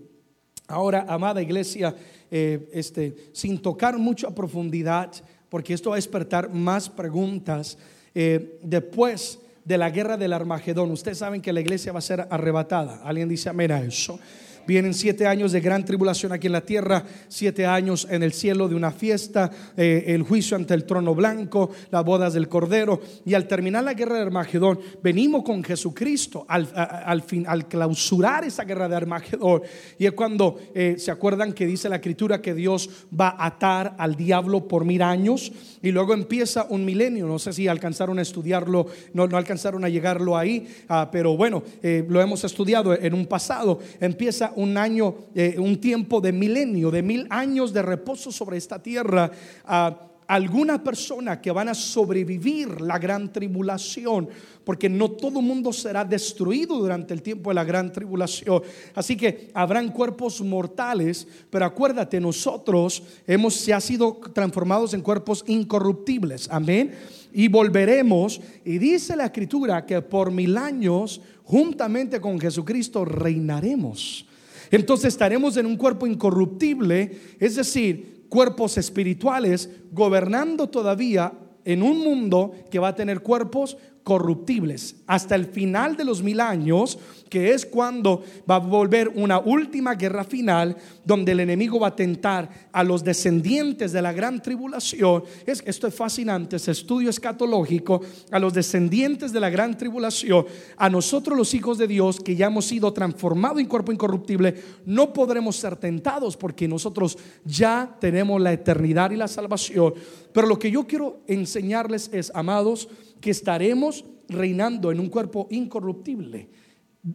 Ahora, amada iglesia, eh, este, sin tocar mucho a profundidad, porque esto va a despertar más preguntas, eh, después de la guerra del Armagedón, ustedes saben que la iglesia va a ser arrebatada. ¿Alguien dice amén a eso? Vienen siete años de gran tribulación aquí en la tierra, siete años en el cielo de una fiesta, eh, el juicio ante el trono blanco, las bodas del Cordero. Y al terminar la guerra de Armagedón, venimos con Jesucristo al, al, fin, al clausurar esa guerra de Armagedón. Y es cuando eh, se acuerdan que dice la escritura que Dios va a atar al diablo por mil años y luego empieza un milenio. No sé si alcanzaron a estudiarlo, no, no alcanzaron a llegarlo ahí, ah, pero bueno, eh, lo hemos estudiado en un pasado. Empieza un año, eh, un tiempo de milenio, de mil años de reposo sobre esta tierra. Ah, alguna persona que van a sobrevivir la gran tribulación, porque no todo mundo será destruido durante el tiempo de la gran tribulación. Así que habrán cuerpos mortales, pero acuérdate, nosotros hemos ha sido transformados en cuerpos incorruptibles. Amén. Y volveremos, y dice la escritura que por mil años, juntamente con Jesucristo, reinaremos. Entonces estaremos en un cuerpo incorruptible, es decir, cuerpos espirituales gobernando todavía en un mundo que va a tener cuerpos corruptibles hasta el final de los mil años, que es cuando va a volver una última guerra final, donde el enemigo va a tentar a los descendientes de la gran tribulación. Es, esto es fascinante, ese estudio escatológico, a los descendientes de la gran tribulación, a nosotros los hijos de Dios, que ya hemos sido transformados en cuerpo incorruptible, no podremos ser tentados porque nosotros ya tenemos la eternidad y la salvación. Pero lo que yo quiero enseñarles es, amados, que estaremos reinando en un cuerpo incorruptible.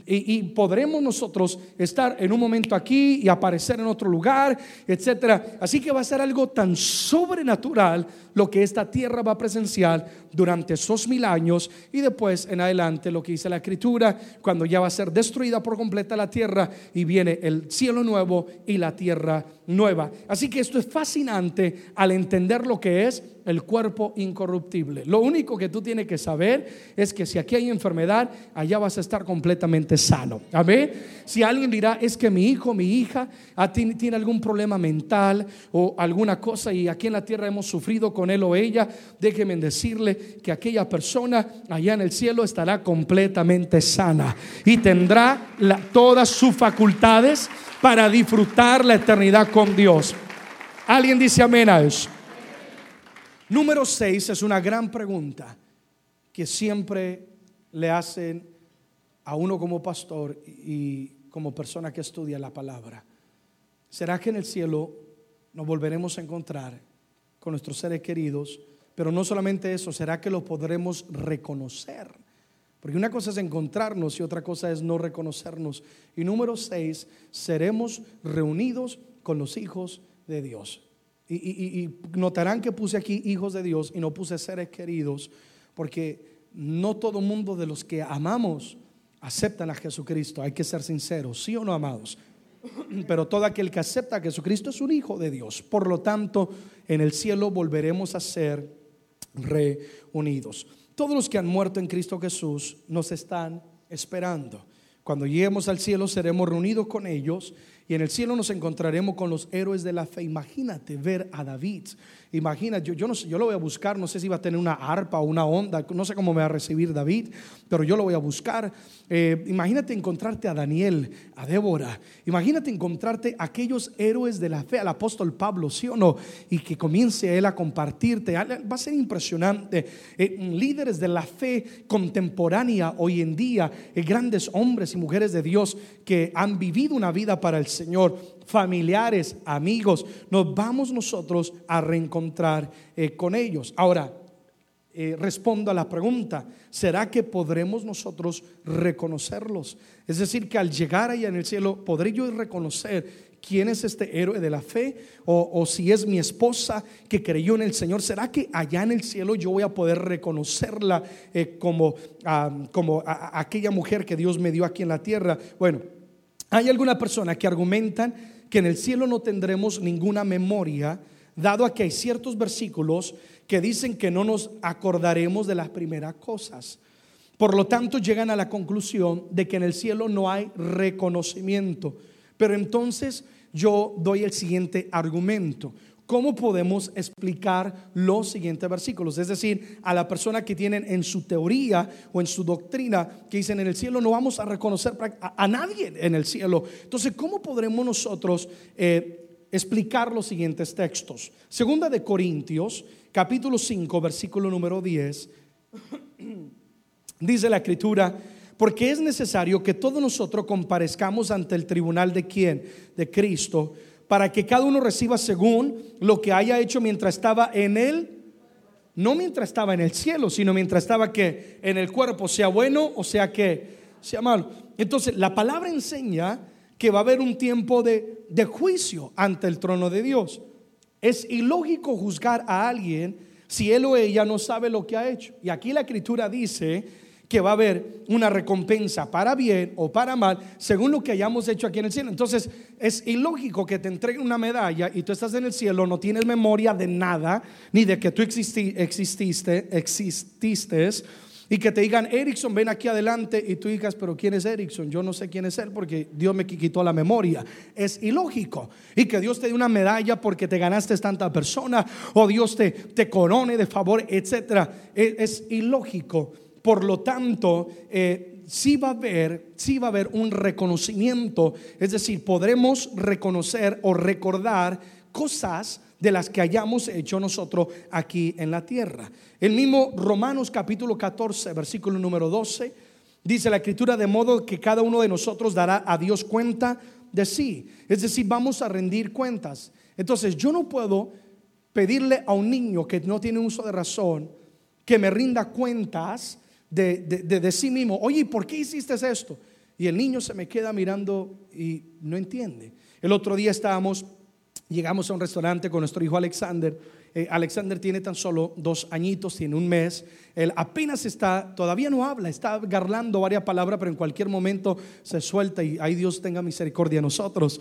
Y, podremos nosotros estar en un momento aquí y aparecer en otro lugar, etcétera. Así que va a ser algo tan sobrenatural lo que esta tierra va a presenciar durante esos mil años y después en adelante lo que dice la escritura, cuando ya va a ser destruida por completa la tierra y viene el cielo nuevo y la tierra nueva. Así que esto es fascinante al entender lo que es el cuerpo incorruptible. Lo único que tú tienes que saber es que si aquí hay enfermedad, allá vas a estar completamente sano. Amén. Si alguien dirá, es que mi hijo, mi hija tiene algún problema mental o alguna cosa y aquí en la tierra hemos sufrido con él o ella, déjenme decirle que aquella persona allá en el cielo estará completamente sana y tendrá todas sus facultades para disfrutar la eternidad con Dios. ¿Alguien dice amén a eso? Número 6 es una gran pregunta que siempre le hacen a uno como pastor y como persona que estudia la palabra. ¿Será que en el cielo nos volveremos a encontrar con nuestros seres queridos? Pero no solamente eso, ¿será que lo podremos reconocer? Porque una cosa es encontrarnos y otra cosa es no reconocernos. Y número 6, seremos reunidos con los hijos de Dios. Y, notarán que puse aquí hijos de Dios y no puse seres queridos, porque no todo mundo de los que amamos aceptan a Jesucristo. Hay que ser sinceros, sí o no amados. <clears throat> Pero todo aquel que acepta a Jesucristo es un hijo de Dios. Por lo tanto, en el cielo volveremos a ser reunidos. Todos los que han muerto en Cristo Jesús nos están esperando. Cuando lleguemos al cielo seremos reunidos con ellos y en el cielo nos encontraremos con los héroes de la fe. Imagínate ver a David. Imagínate, yo, yo, no sé, yo lo voy a buscar, no sé si va a tener una arpa o una onda, no sé cómo me va a recibir David, pero yo lo voy a buscar. Eh, imagínate encontrarte a Daniel, a Débora. Imagínate encontrarte a aquellos héroes de la fe, al apóstol Pablo, ¿sí o no? Y que comience él a compartirte. Va a ser impresionante. Eh, líderes de la fe contemporánea hoy en día, eh, grandes hombres y mujeres de Dios que han vivido una vida para el Señor, familiares, amigos, nos vamos nosotros a reencontrar eh, con ellos. Ahora, eh, respondo a la pregunta, ¿será que podremos nosotros reconocerlos? Es decir, que al llegar allá en el cielo, ¿podré yo reconocer quién es este héroe de la fe? O, si es mi esposa que creyó en el Señor, ¿será que allá en el cielo yo voy a poder reconocerla eh, como, ah, como aquella mujer que Dios me dio aquí en la tierra? Bueno, hay alguna persona que argumentan que en el cielo no tendremos ninguna memoria, dado a que hay ciertos versículos que dicen que no nos acordaremos de las primeras cosas. Por lo tanto, llegan a la conclusión de que en el cielo no hay reconocimiento. Pero entonces yo doy el siguiente argumento. ¿Cómo podemos explicar los siguientes versículos? Es decir, a la persona que tienen en su teoría o en su doctrina que dicen en el cielo no vamos a reconocer a, nadie en el cielo. Entonces, ¿cómo podremos nosotros eh, explicar los siguientes textos? Segunda de Corintios, capítulo 5, versículo número 10, <clears throat> dice la escritura, porque es necesario que todos nosotros comparezcamos ante el tribunal de quién? De Cristo para que cada uno reciba según lo que haya hecho mientras estaba en él, no mientras estaba en el cielo, sino mientras estaba que en el cuerpo, sea bueno o sea que sea malo. Entonces, la palabra enseña que va a haber un tiempo de, de juicio ante el trono de Dios. Es ilógico juzgar a alguien si él o ella no sabe lo que ha hecho. Y aquí la escritura dice que va a haber una recompensa para bien o para mal, según lo que hayamos hecho aquí en el cielo. Entonces, es ilógico que te entreguen una medalla y tú estás en el cielo, no tienes memoria de nada, ni de que tú exististe, exististe, y que te digan, Erickson, ven aquí adelante, y tú digas, pero ¿quién es Erickson? Yo no sé quién es él porque Dios me quitó la memoria. Es ilógico. Y que Dios te dé una medalla porque te ganaste tanta persona, o Dios te, te corone de favor, etcétera. Es, es ilógico. Por lo tanto, eh, sí va a haber, sí va a haber un reconocimiento, es decir, podremos reconocer o recordar cosas de las que hayamos hecho nosotros aquí en la tierra. El mismo Romanos capítulo 14, versículo número 12, dice la escritura de modo que cada uno de nosotros dará a Dios cuenta de sí. Es decir, vamos a rendir cuentas. Entonces yo no puedo pedirle a un niño que no tiene uso de razón que me rinda cuentas de, sí mismo, oye, ¿por qué hiciste esto? Y el niño se me queda mirando y no entiende. El otro día estábamos, llegamos a un restaurante con nuestro hijo Alexander. Eh, Alexander tiene tan solo dos añitos, tiene un mes. Él apenas está, todavía no habla, está garlando varias palabras, pero en cualquier momento se suelta y ahí Dios tenga misericordia de nosotros.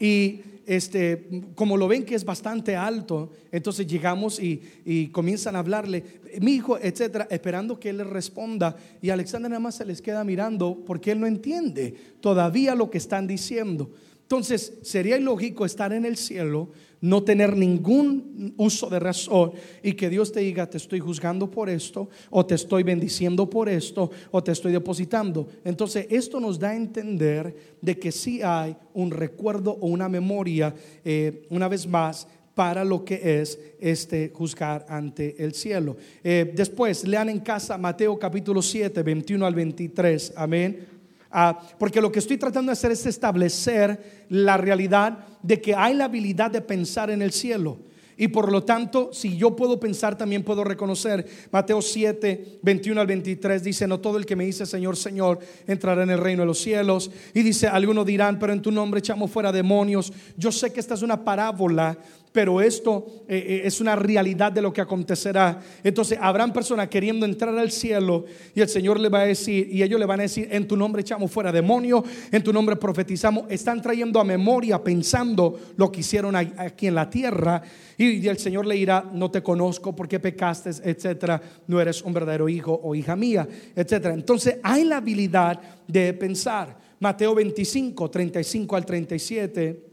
Y este, como lo ven que es bastante alto, entonces llegamos y, comienzan a hablarle, mi hijo, etcétera, esperando que él le responda. Y Alexander nada más se les queda mirando porque él no entiende todavía lo que están diciendo. Entonces, sería ilógico estar en el cielo no tener ningún uso de razón y que Dios te diga, te estoy juzgando por esto, o te estoy bendiciendo por esto, o te estoy depositando. Entonces, esto nos da a entender de que sí hay un recuerdo o una memoria, eh, una vez más, para lo que es este juzgar ante el cielo. Eh, después, lean en casa Mateo capítulo 7, 21 al 23. Amén. Ah, porque lo que estoy tratando de hacer es establecer la realidad de que hay la habilidad de pensar en el cielo. Y por lo tanto, si yo puedo pensar, también puedo reconocer. Mateo 7, 21 al 23 dice, no todo el que me dice Señor, Señor, entrará en el reino de los cielos. Y dice, algunos dirán, pero en tu nombre echamos fuera demonios. Yo sé que esta es una parábola pero esto eh, eh, es una realidad de lo que acontecerá. Entonces habrán personas queriendo entrar al cielo y el Señor le va a decir, y ellos le van a decir, en tu nombre echamos fuera demonios, en tu nombre profetizamos. Están trayendo a memoria, pensando lo que hicieron aquí en la tierra. Y el Señor le dirá, no te conozco porque pecaste, etcétera, no eres un verdadero hijo o hija mía, etcétera. Entonces hay la habilidad de pensar. Mateo 25, 35 al 37.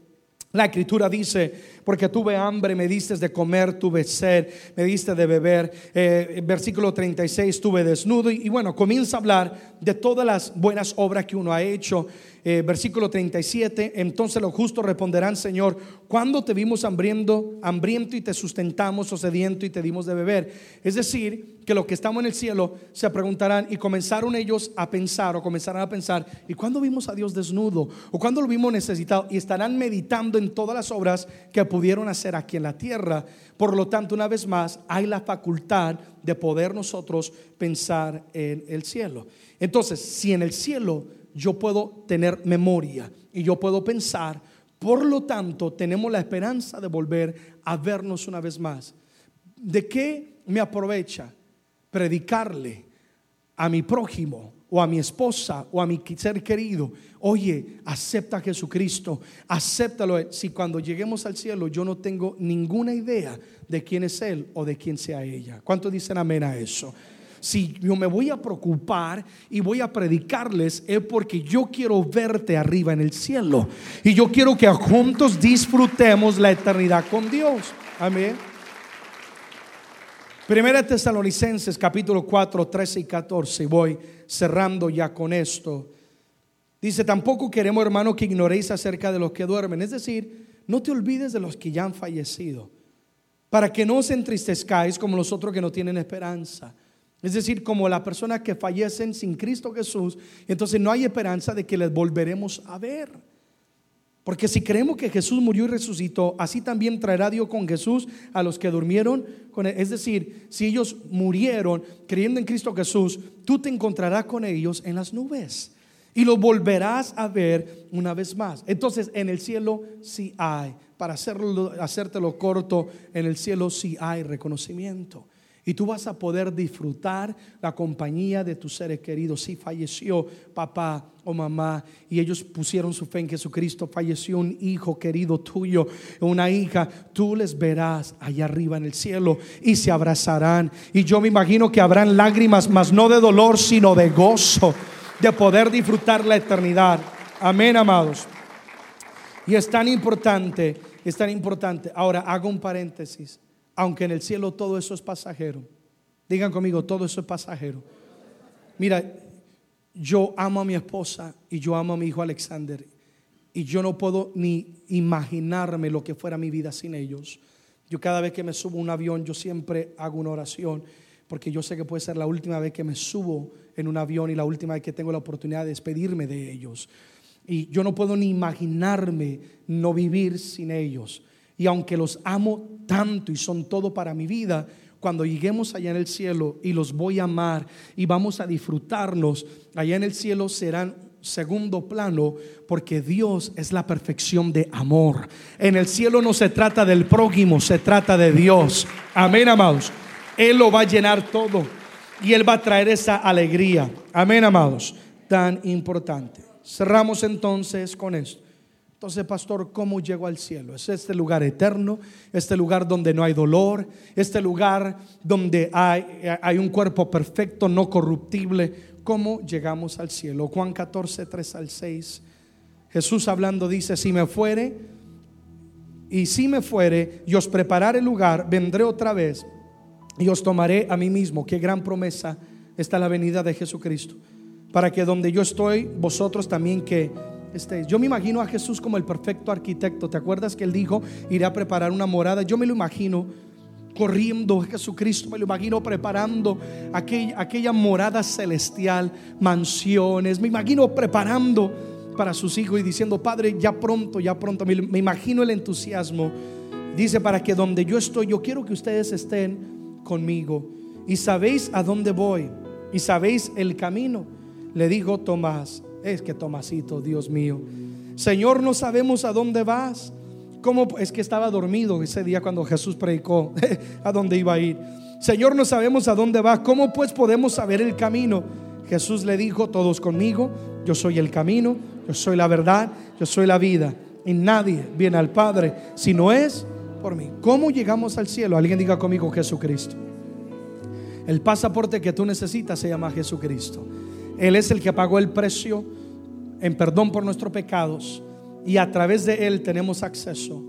La escritura dice, porque tuve hambre, me diste de comer, tuve sed, me diste de beber. Eh, versículo 36, tuve desnudo. Y, bueno, comienza a hablar de todas las buenas obras que uno ha hecho. Eh, versículo 37, entonces los justos responderán, Señor, ¿cuándo te vimos hambriento, hambriento y te sustentamos o sediento y te dimos de beber? Es decir, que los que estamos en el cielo se preguntarán y comenzaron ellos a pensar o comenzarán a pensar, ¿y cuándo vimos a Dios desnudo? ¿O cuándo lo vimos necesitado? Y estarán meditando en todas las obras que pudieron hacer aquí en la tierra. Por lo tanto, una vez más, hay la facultad de poder nosotros pensar en el cielo. Entonces, si en el cielo yo puedo tener memoria y yo puedo pensar. Por lo tanto, tenemos la esperanza de volver a vernos una vez más. ¿De qué me aprovecha predicarle a mi prójimo o a mi esposa o a mi ser querido? Oye, acepta a Jesucristo, acéptalo. Si cuando lleguemos al cielo yo no tengo ninguna idea de quién es Él o de quién sea ella. ¿Cuántos dicen amén a eso? si yo me voy a preocupar y voy a predicarles, es porque yo quiero verte arriba en el cielo. Y yo quiero que juntos disfrutemos la eternidad con Dios. Amén. Primera Tesalonicenses capítulo 4, 13 y 14. Voy cerrando ya con esto. Dice, tampoco queremos, hermano, que ignoréis acerca de los que duermen. Es decir, no te olvides de los que ya han fallecido, para que no os entristezcáis como los otros que no tienen esperanza. Es decir, como las personas que fallecen sin Cristo Jesús, entonces no hay esperanza de que les volveremos a ver. Porque si creemos que Jesús murió y resucitó, así también traerá Dios con Jesús a los que durmieron con él. Es decir, si ellos murieron creyendo en Cristo Jesús, tú te encontrarás con ellos en las nubes y los volverás a ver una vez más. Entonces, en el cielo sí hay, para hacerlo, hacértelo corto, en el cielo sí hay reconocimiento. Y tú vas a poder disfrutar la compañía de tus seres queridos. Si falleció papá o mamá y ellos pusieron su fe en Jesucristo, falleció un hijo querido tuyo, una hija, tú les verás allá arriba en el cielo y se abrazarán. Y yo me imagino que habrán lágrimas, mas no de dolor, sino de gozo, de poder disfrutar la eternidad. Amén, amados. Y es tan importante, es tan importante. Ahora hago un paréntesis aunque en el cielo todo eso es pasajero. Digan conmigo, todo eso es pasajero. Mira, yo amo a mi esposa y yo amo a mi hijo Alexander. Y yo no puedo ni imaginarme lo que fuera mi vida sin ellos. Yo cada vez que me subo a un avión, yo siempre hago una oración, porque yo sé que puede ser la última vez que me subo en un avión y la última vez que tengo la oportunidad de despedirme de ellos. Y yo no puedo ni imaginarme no vivir sin ellos. Y aunque los amo tanto y son todo para mi vida, cuando lleguemos allá en el cielo y los voy a amar y vamos a disfrutarnos, allá en el cielo serán segundo plano porque Dios es la perfección de amor. En el cielo no se trata del prójimo, se trata de Dios. Amén, amados. Él lo va a llenar todo y Él va a traer esa alegría. Amén, amados. Tan importante. Cerramos entonces con esto. Entonces, pastor, ¿cómo llego al cielo? Es este lugar eterno, este lugar donde no hay dolor, este lugar donde hay, un cuerpo perfecto, no corruptible. ¿Cómo llegamos al cielo? Juan 14, 3 al 6. Jesús hablando dice, si me fuere, y si me fuere, y os prepararé lugar, vendré otra vez y os tomaré a mí mismo. Qué gran promesa está la venida de Jesucristo. Para que donde yo estoy, vosotros también que yo me imagino a Jesús como el perfecto arquitecto. ¿Te acuerdas que él dijo, iré a preparar una morada? Yo me lo imagino corriendo Jesucristo, me lo imagino preparando aquella, aquella morada celestial, mansiones, me imagino preparando para sus hijos y diciendo, Padre, ya pronto, ya pronto, me, me imagino el entusiasmo. Dice, para que donde yo estoy, yo quiero que ustedes estén conmigo. Y sabéis a dónde voy, y sabéis el camino. Le dijo Tomás, es que Tomasito, Dios mío. Señor, no sabemos a dónde vas. ¿Cómo? Es que estaba dormido ese día cuando Jesús predicó <laughs> a dónde iba a ir. Señor, no sabemos a dónde vas. ¿Cómo pues podemos saber el camino? Jesús le dijo, todos conmigo, yo soy el camino, yo soy la verdad, yo soy la vida. Y nadie viene al Padre si no es por mí. ¿Cómo llegamos al cielo? Alguien diga conmigo Jesucristo. El pasaporte que tú necesitas se llama Jesucristo. Él es el que pagó el precio en perdón por nuestros pecados y a través de Él tenemos acceso.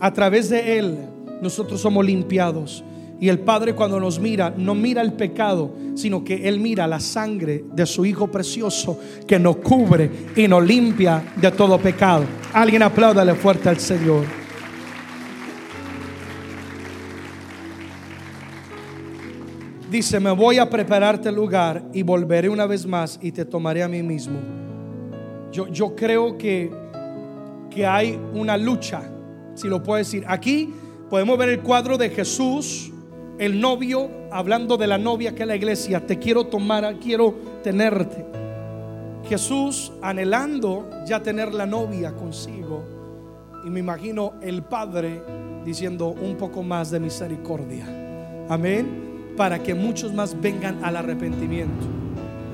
A través de Él nosotros somos limpiados. Y el Padre cuando nos mira, no mira el pecado, sino que Él mira la sangre de su Hijo precioso que nos cubre y nos limpia de todo pecado. Alguien apláudale fuerte al Señor. Dice, me voy a prepararte el lugar y volveré una vez más y te tomaré a mí mismo. Yo, creo que, que hay una lucha, si lo puedo decir. Aquí podemos ver el cuadro de Jesús, el novio, hablando de la novia que es la iglesia. Te quiero tomar, quiero tenerte. Jesús anhelando ya tener la novia consigo. Y me imagino el Padre diciendo un poco más de misericordia. Amén para que muchos más vengan al arrepentimiento.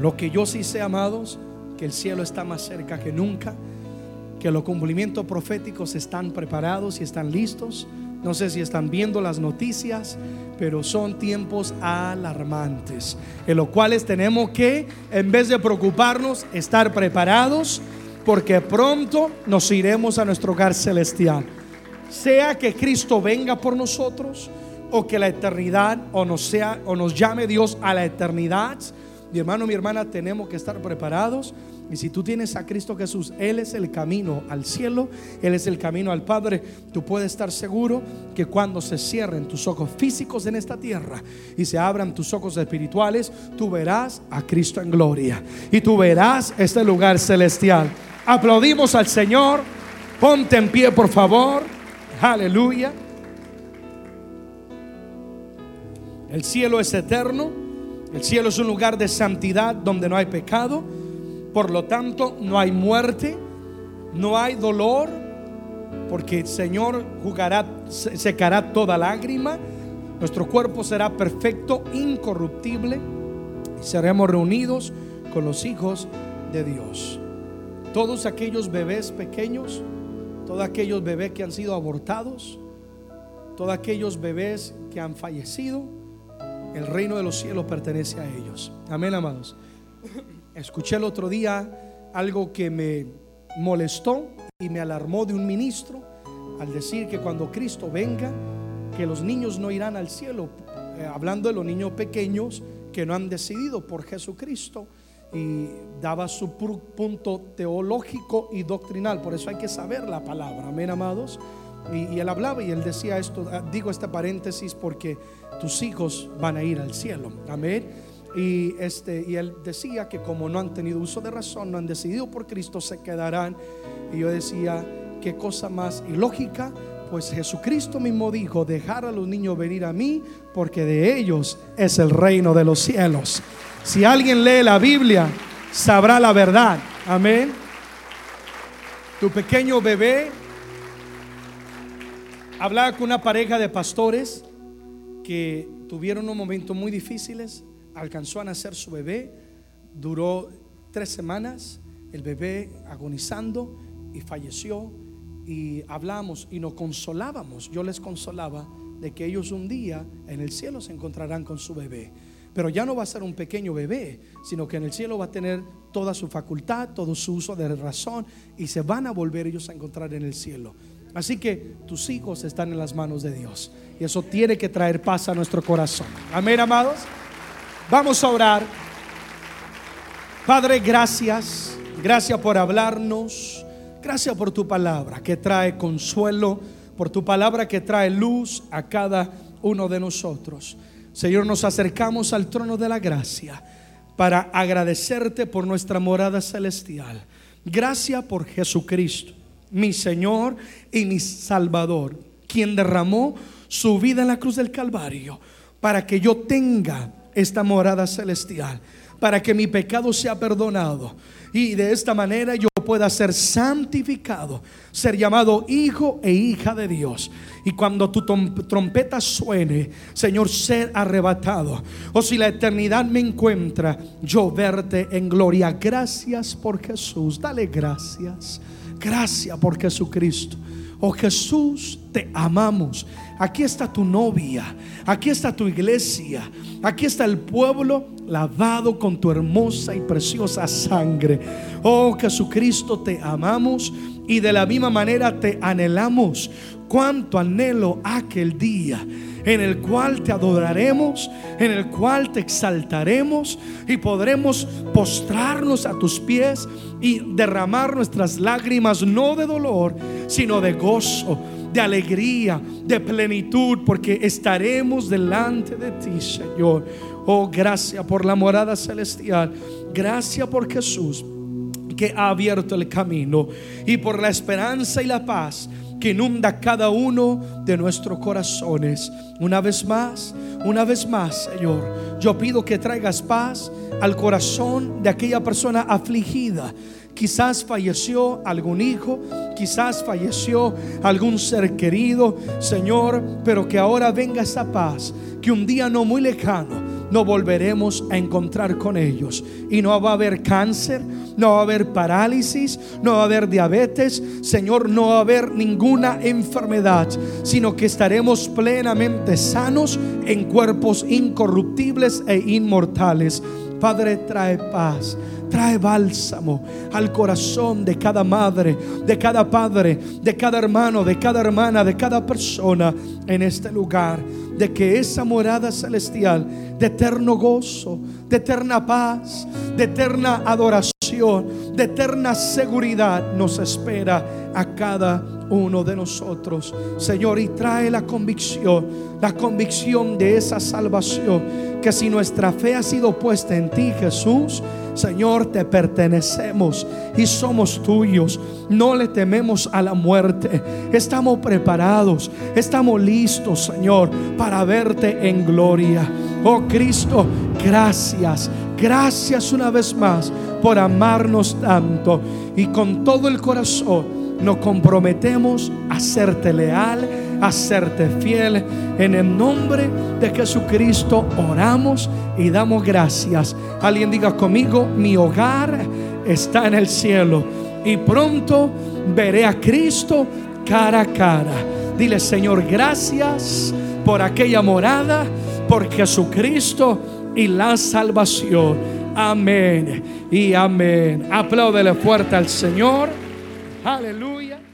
Lo que yo sí sé, amados, el cielo está más cerca que nunca, que los cumplimientos proféticos están preparados y están listos No sé si están viendo las noticias, pero son tiempos alarmantes, en los cuales tenemos que, en vez de preocuparnos, estar preparados, porque pronto nos iremos a nuestro hogar celestial. Sea que Cristo venga por nosotros, o que la eternidad, o nos sea, o nos llame Dios a la eternidad. Mi hermano, mi hermana, tenemos que estar preparados. Y si tú tienes a Cristo Jesús, Él es el camino al cielo, Él es el camino al Padre, tú puedes estar seguro que cuando se cierren tus ojos físicos en esta tierra y se abran tus ojos espirituales, tú verás a Cristo en gloria. Y tú verás este lugar celestial. Aplaudimos al Señor, ponte en pie por favor, aleluya. El cielo es eterno, el cielo es un lugar de santidad donde no hay pecado por lo tanto, no hay muerte, no hay dolor, porque el Señor jugará, secará toda lágrima. Nuestro cuerpo será perfecto, incorruptible, y seremos reunidos con los hijos de Dios. Todos aquellos bebés pequeños, todos aquellos bebés que han sido abortados, todos aquellos bebés que han fallecido, el reino de los cielos pertenece a ellos. Amén, amados. Escuché el otro día algo que me molestó y me alarmó de un ministro al decir que cuando Cristo venga, que los niños no irán al cielo, eh, hablando de los niños pequeños que no han decidido por Jesucristo y daba su punto teológico y doctrinal, por eso hay que saber la palabra, amén amados. Y, él hablaba y él decía esto, ah, digo este paréntesis porque tus hijos van a ir al cielo, amén. Y, este, y él decía que como no han tenido uso de razón, no han decidido por Cristo, se quedarán. Y yo decía, qué cosa más ilógica. Pues Jesucristo mismo dijo, dejar a los niños venir a mí, porque de ellos es el reino de los cielos. Si alguien lee la Biblia, sabrá la verdad. Amén. Tu pequeño bebé hablaba con una pareja de pastores que tuvieron unos momentos muy difíciles alcanzó a nacer su bebé, duró tres semanas, el bebé agonizando y falleció y hablamos y nos consolábamos, yo les consolaba de que ellos un día en el cielo se encontrarán con su bebé. Pero ya no va a ser un pequeño bebé, sino que en el cielo va a tener toda su facultad, todo su uso de razón y se van a volver ellos a encontrar en el cielo. Así que tus hijos están en las manos de Dios y eso tiene que traer paz a nuestro corazón. Amén, amados. Vamos a orar. Padre, gracias. Gracias por hablarnos. Gracias por tu palabra que trae consuelo, por tu palabra que trae luz a cada uno de nosotros. Señor, nos acercamos al trono de la gracia para agradecerte por nuestra morada celestial. Gracias por Jesucristo, mi Señor y mi Salvador, quien derramó su vida en la cruz del Calvario para que yo tenga esta morada celestial para que mi pecado sea perdonado y de esta manera yo pueda ser santificado, ser llamado hijo e hija de Dios. Y cuando tu trompeta suene, Señor, ser arrebatado. O si la eternidad me encuentra, yo verte en gloria. Gracias por Jesús. Dale gracias. Gracias por Jesucristo. Oh Jesús, te amamos. Aquí está tu novia, aquí está tu iglesia, aquí está el pueblo lavado con tu hermosa y preciosa sangre. Oh Jesucristo, te amamos y de la misma manera te anhelamos. Cuánto anhelo aquel día en el cual te adoraremos, en el cual te exaltaremos y podremos postrarnos a tus pies y derramar nuestras lágrimas no de dolor, sino de gozo de alegría, de plenitud, porque estaremos delante de ti, Señor. Oh, gracias por la morada celestial. Gracias por Jesús que ha abierto el camino y por la esperanza y la paz que inunda cada uno de nuestros corazones. Una vez más, una vez más, Señor, yo pido que traigas paz al corazón de aquella persona afligida Quizás falleció algún hijo, quizás falleció algún ser querido, Señor, pero que ahora venga esa paz, que un día no muy lejano nos volveremos a encontrar con ellos. Y no va a haber cáncer, no va a haber parálisis, no va a haber diabetes, Señor, no va a haber ninguna enfermedad, sino que estaremos plenamente sanos en cuerpos incorruptibles e inmortales. Padre, trae paz, trae bálsamo al corazón de cada madre, de cada padre, de cada hermano, de cada hermana, de cada persona en este lugar. De que esa morada celestial de eterno gozo, de eterna paz, de eterna adoración, de eterna seguridad nos espera a cada uno de nosotros. Señor, y trae la convicción, la convicción de esa salvación, que si nuestra fe ha sido puesta en ti, Jesús, Señor, te pertenecemos y somos tuyos. No le tememos a la muerte. Estamos preparados, estamos listos, Señor, para verte en gloria. Oh Cristo, gracias. Gracias una vez más por amarnos tanto y con todo el corazón nos comprometemos a serte leal, a serte fiel. En el nombre de Jesucristo oramos y damos gracias. Alguien diga conmigo, mi hogar está en el cielo y pronto veré a Cristo cara a cara. Dile, Señor, gracias por aquella morada, por Jesucristo y la salvación. Amén y amén. Apláudele fuerte al Señor. Aleluya.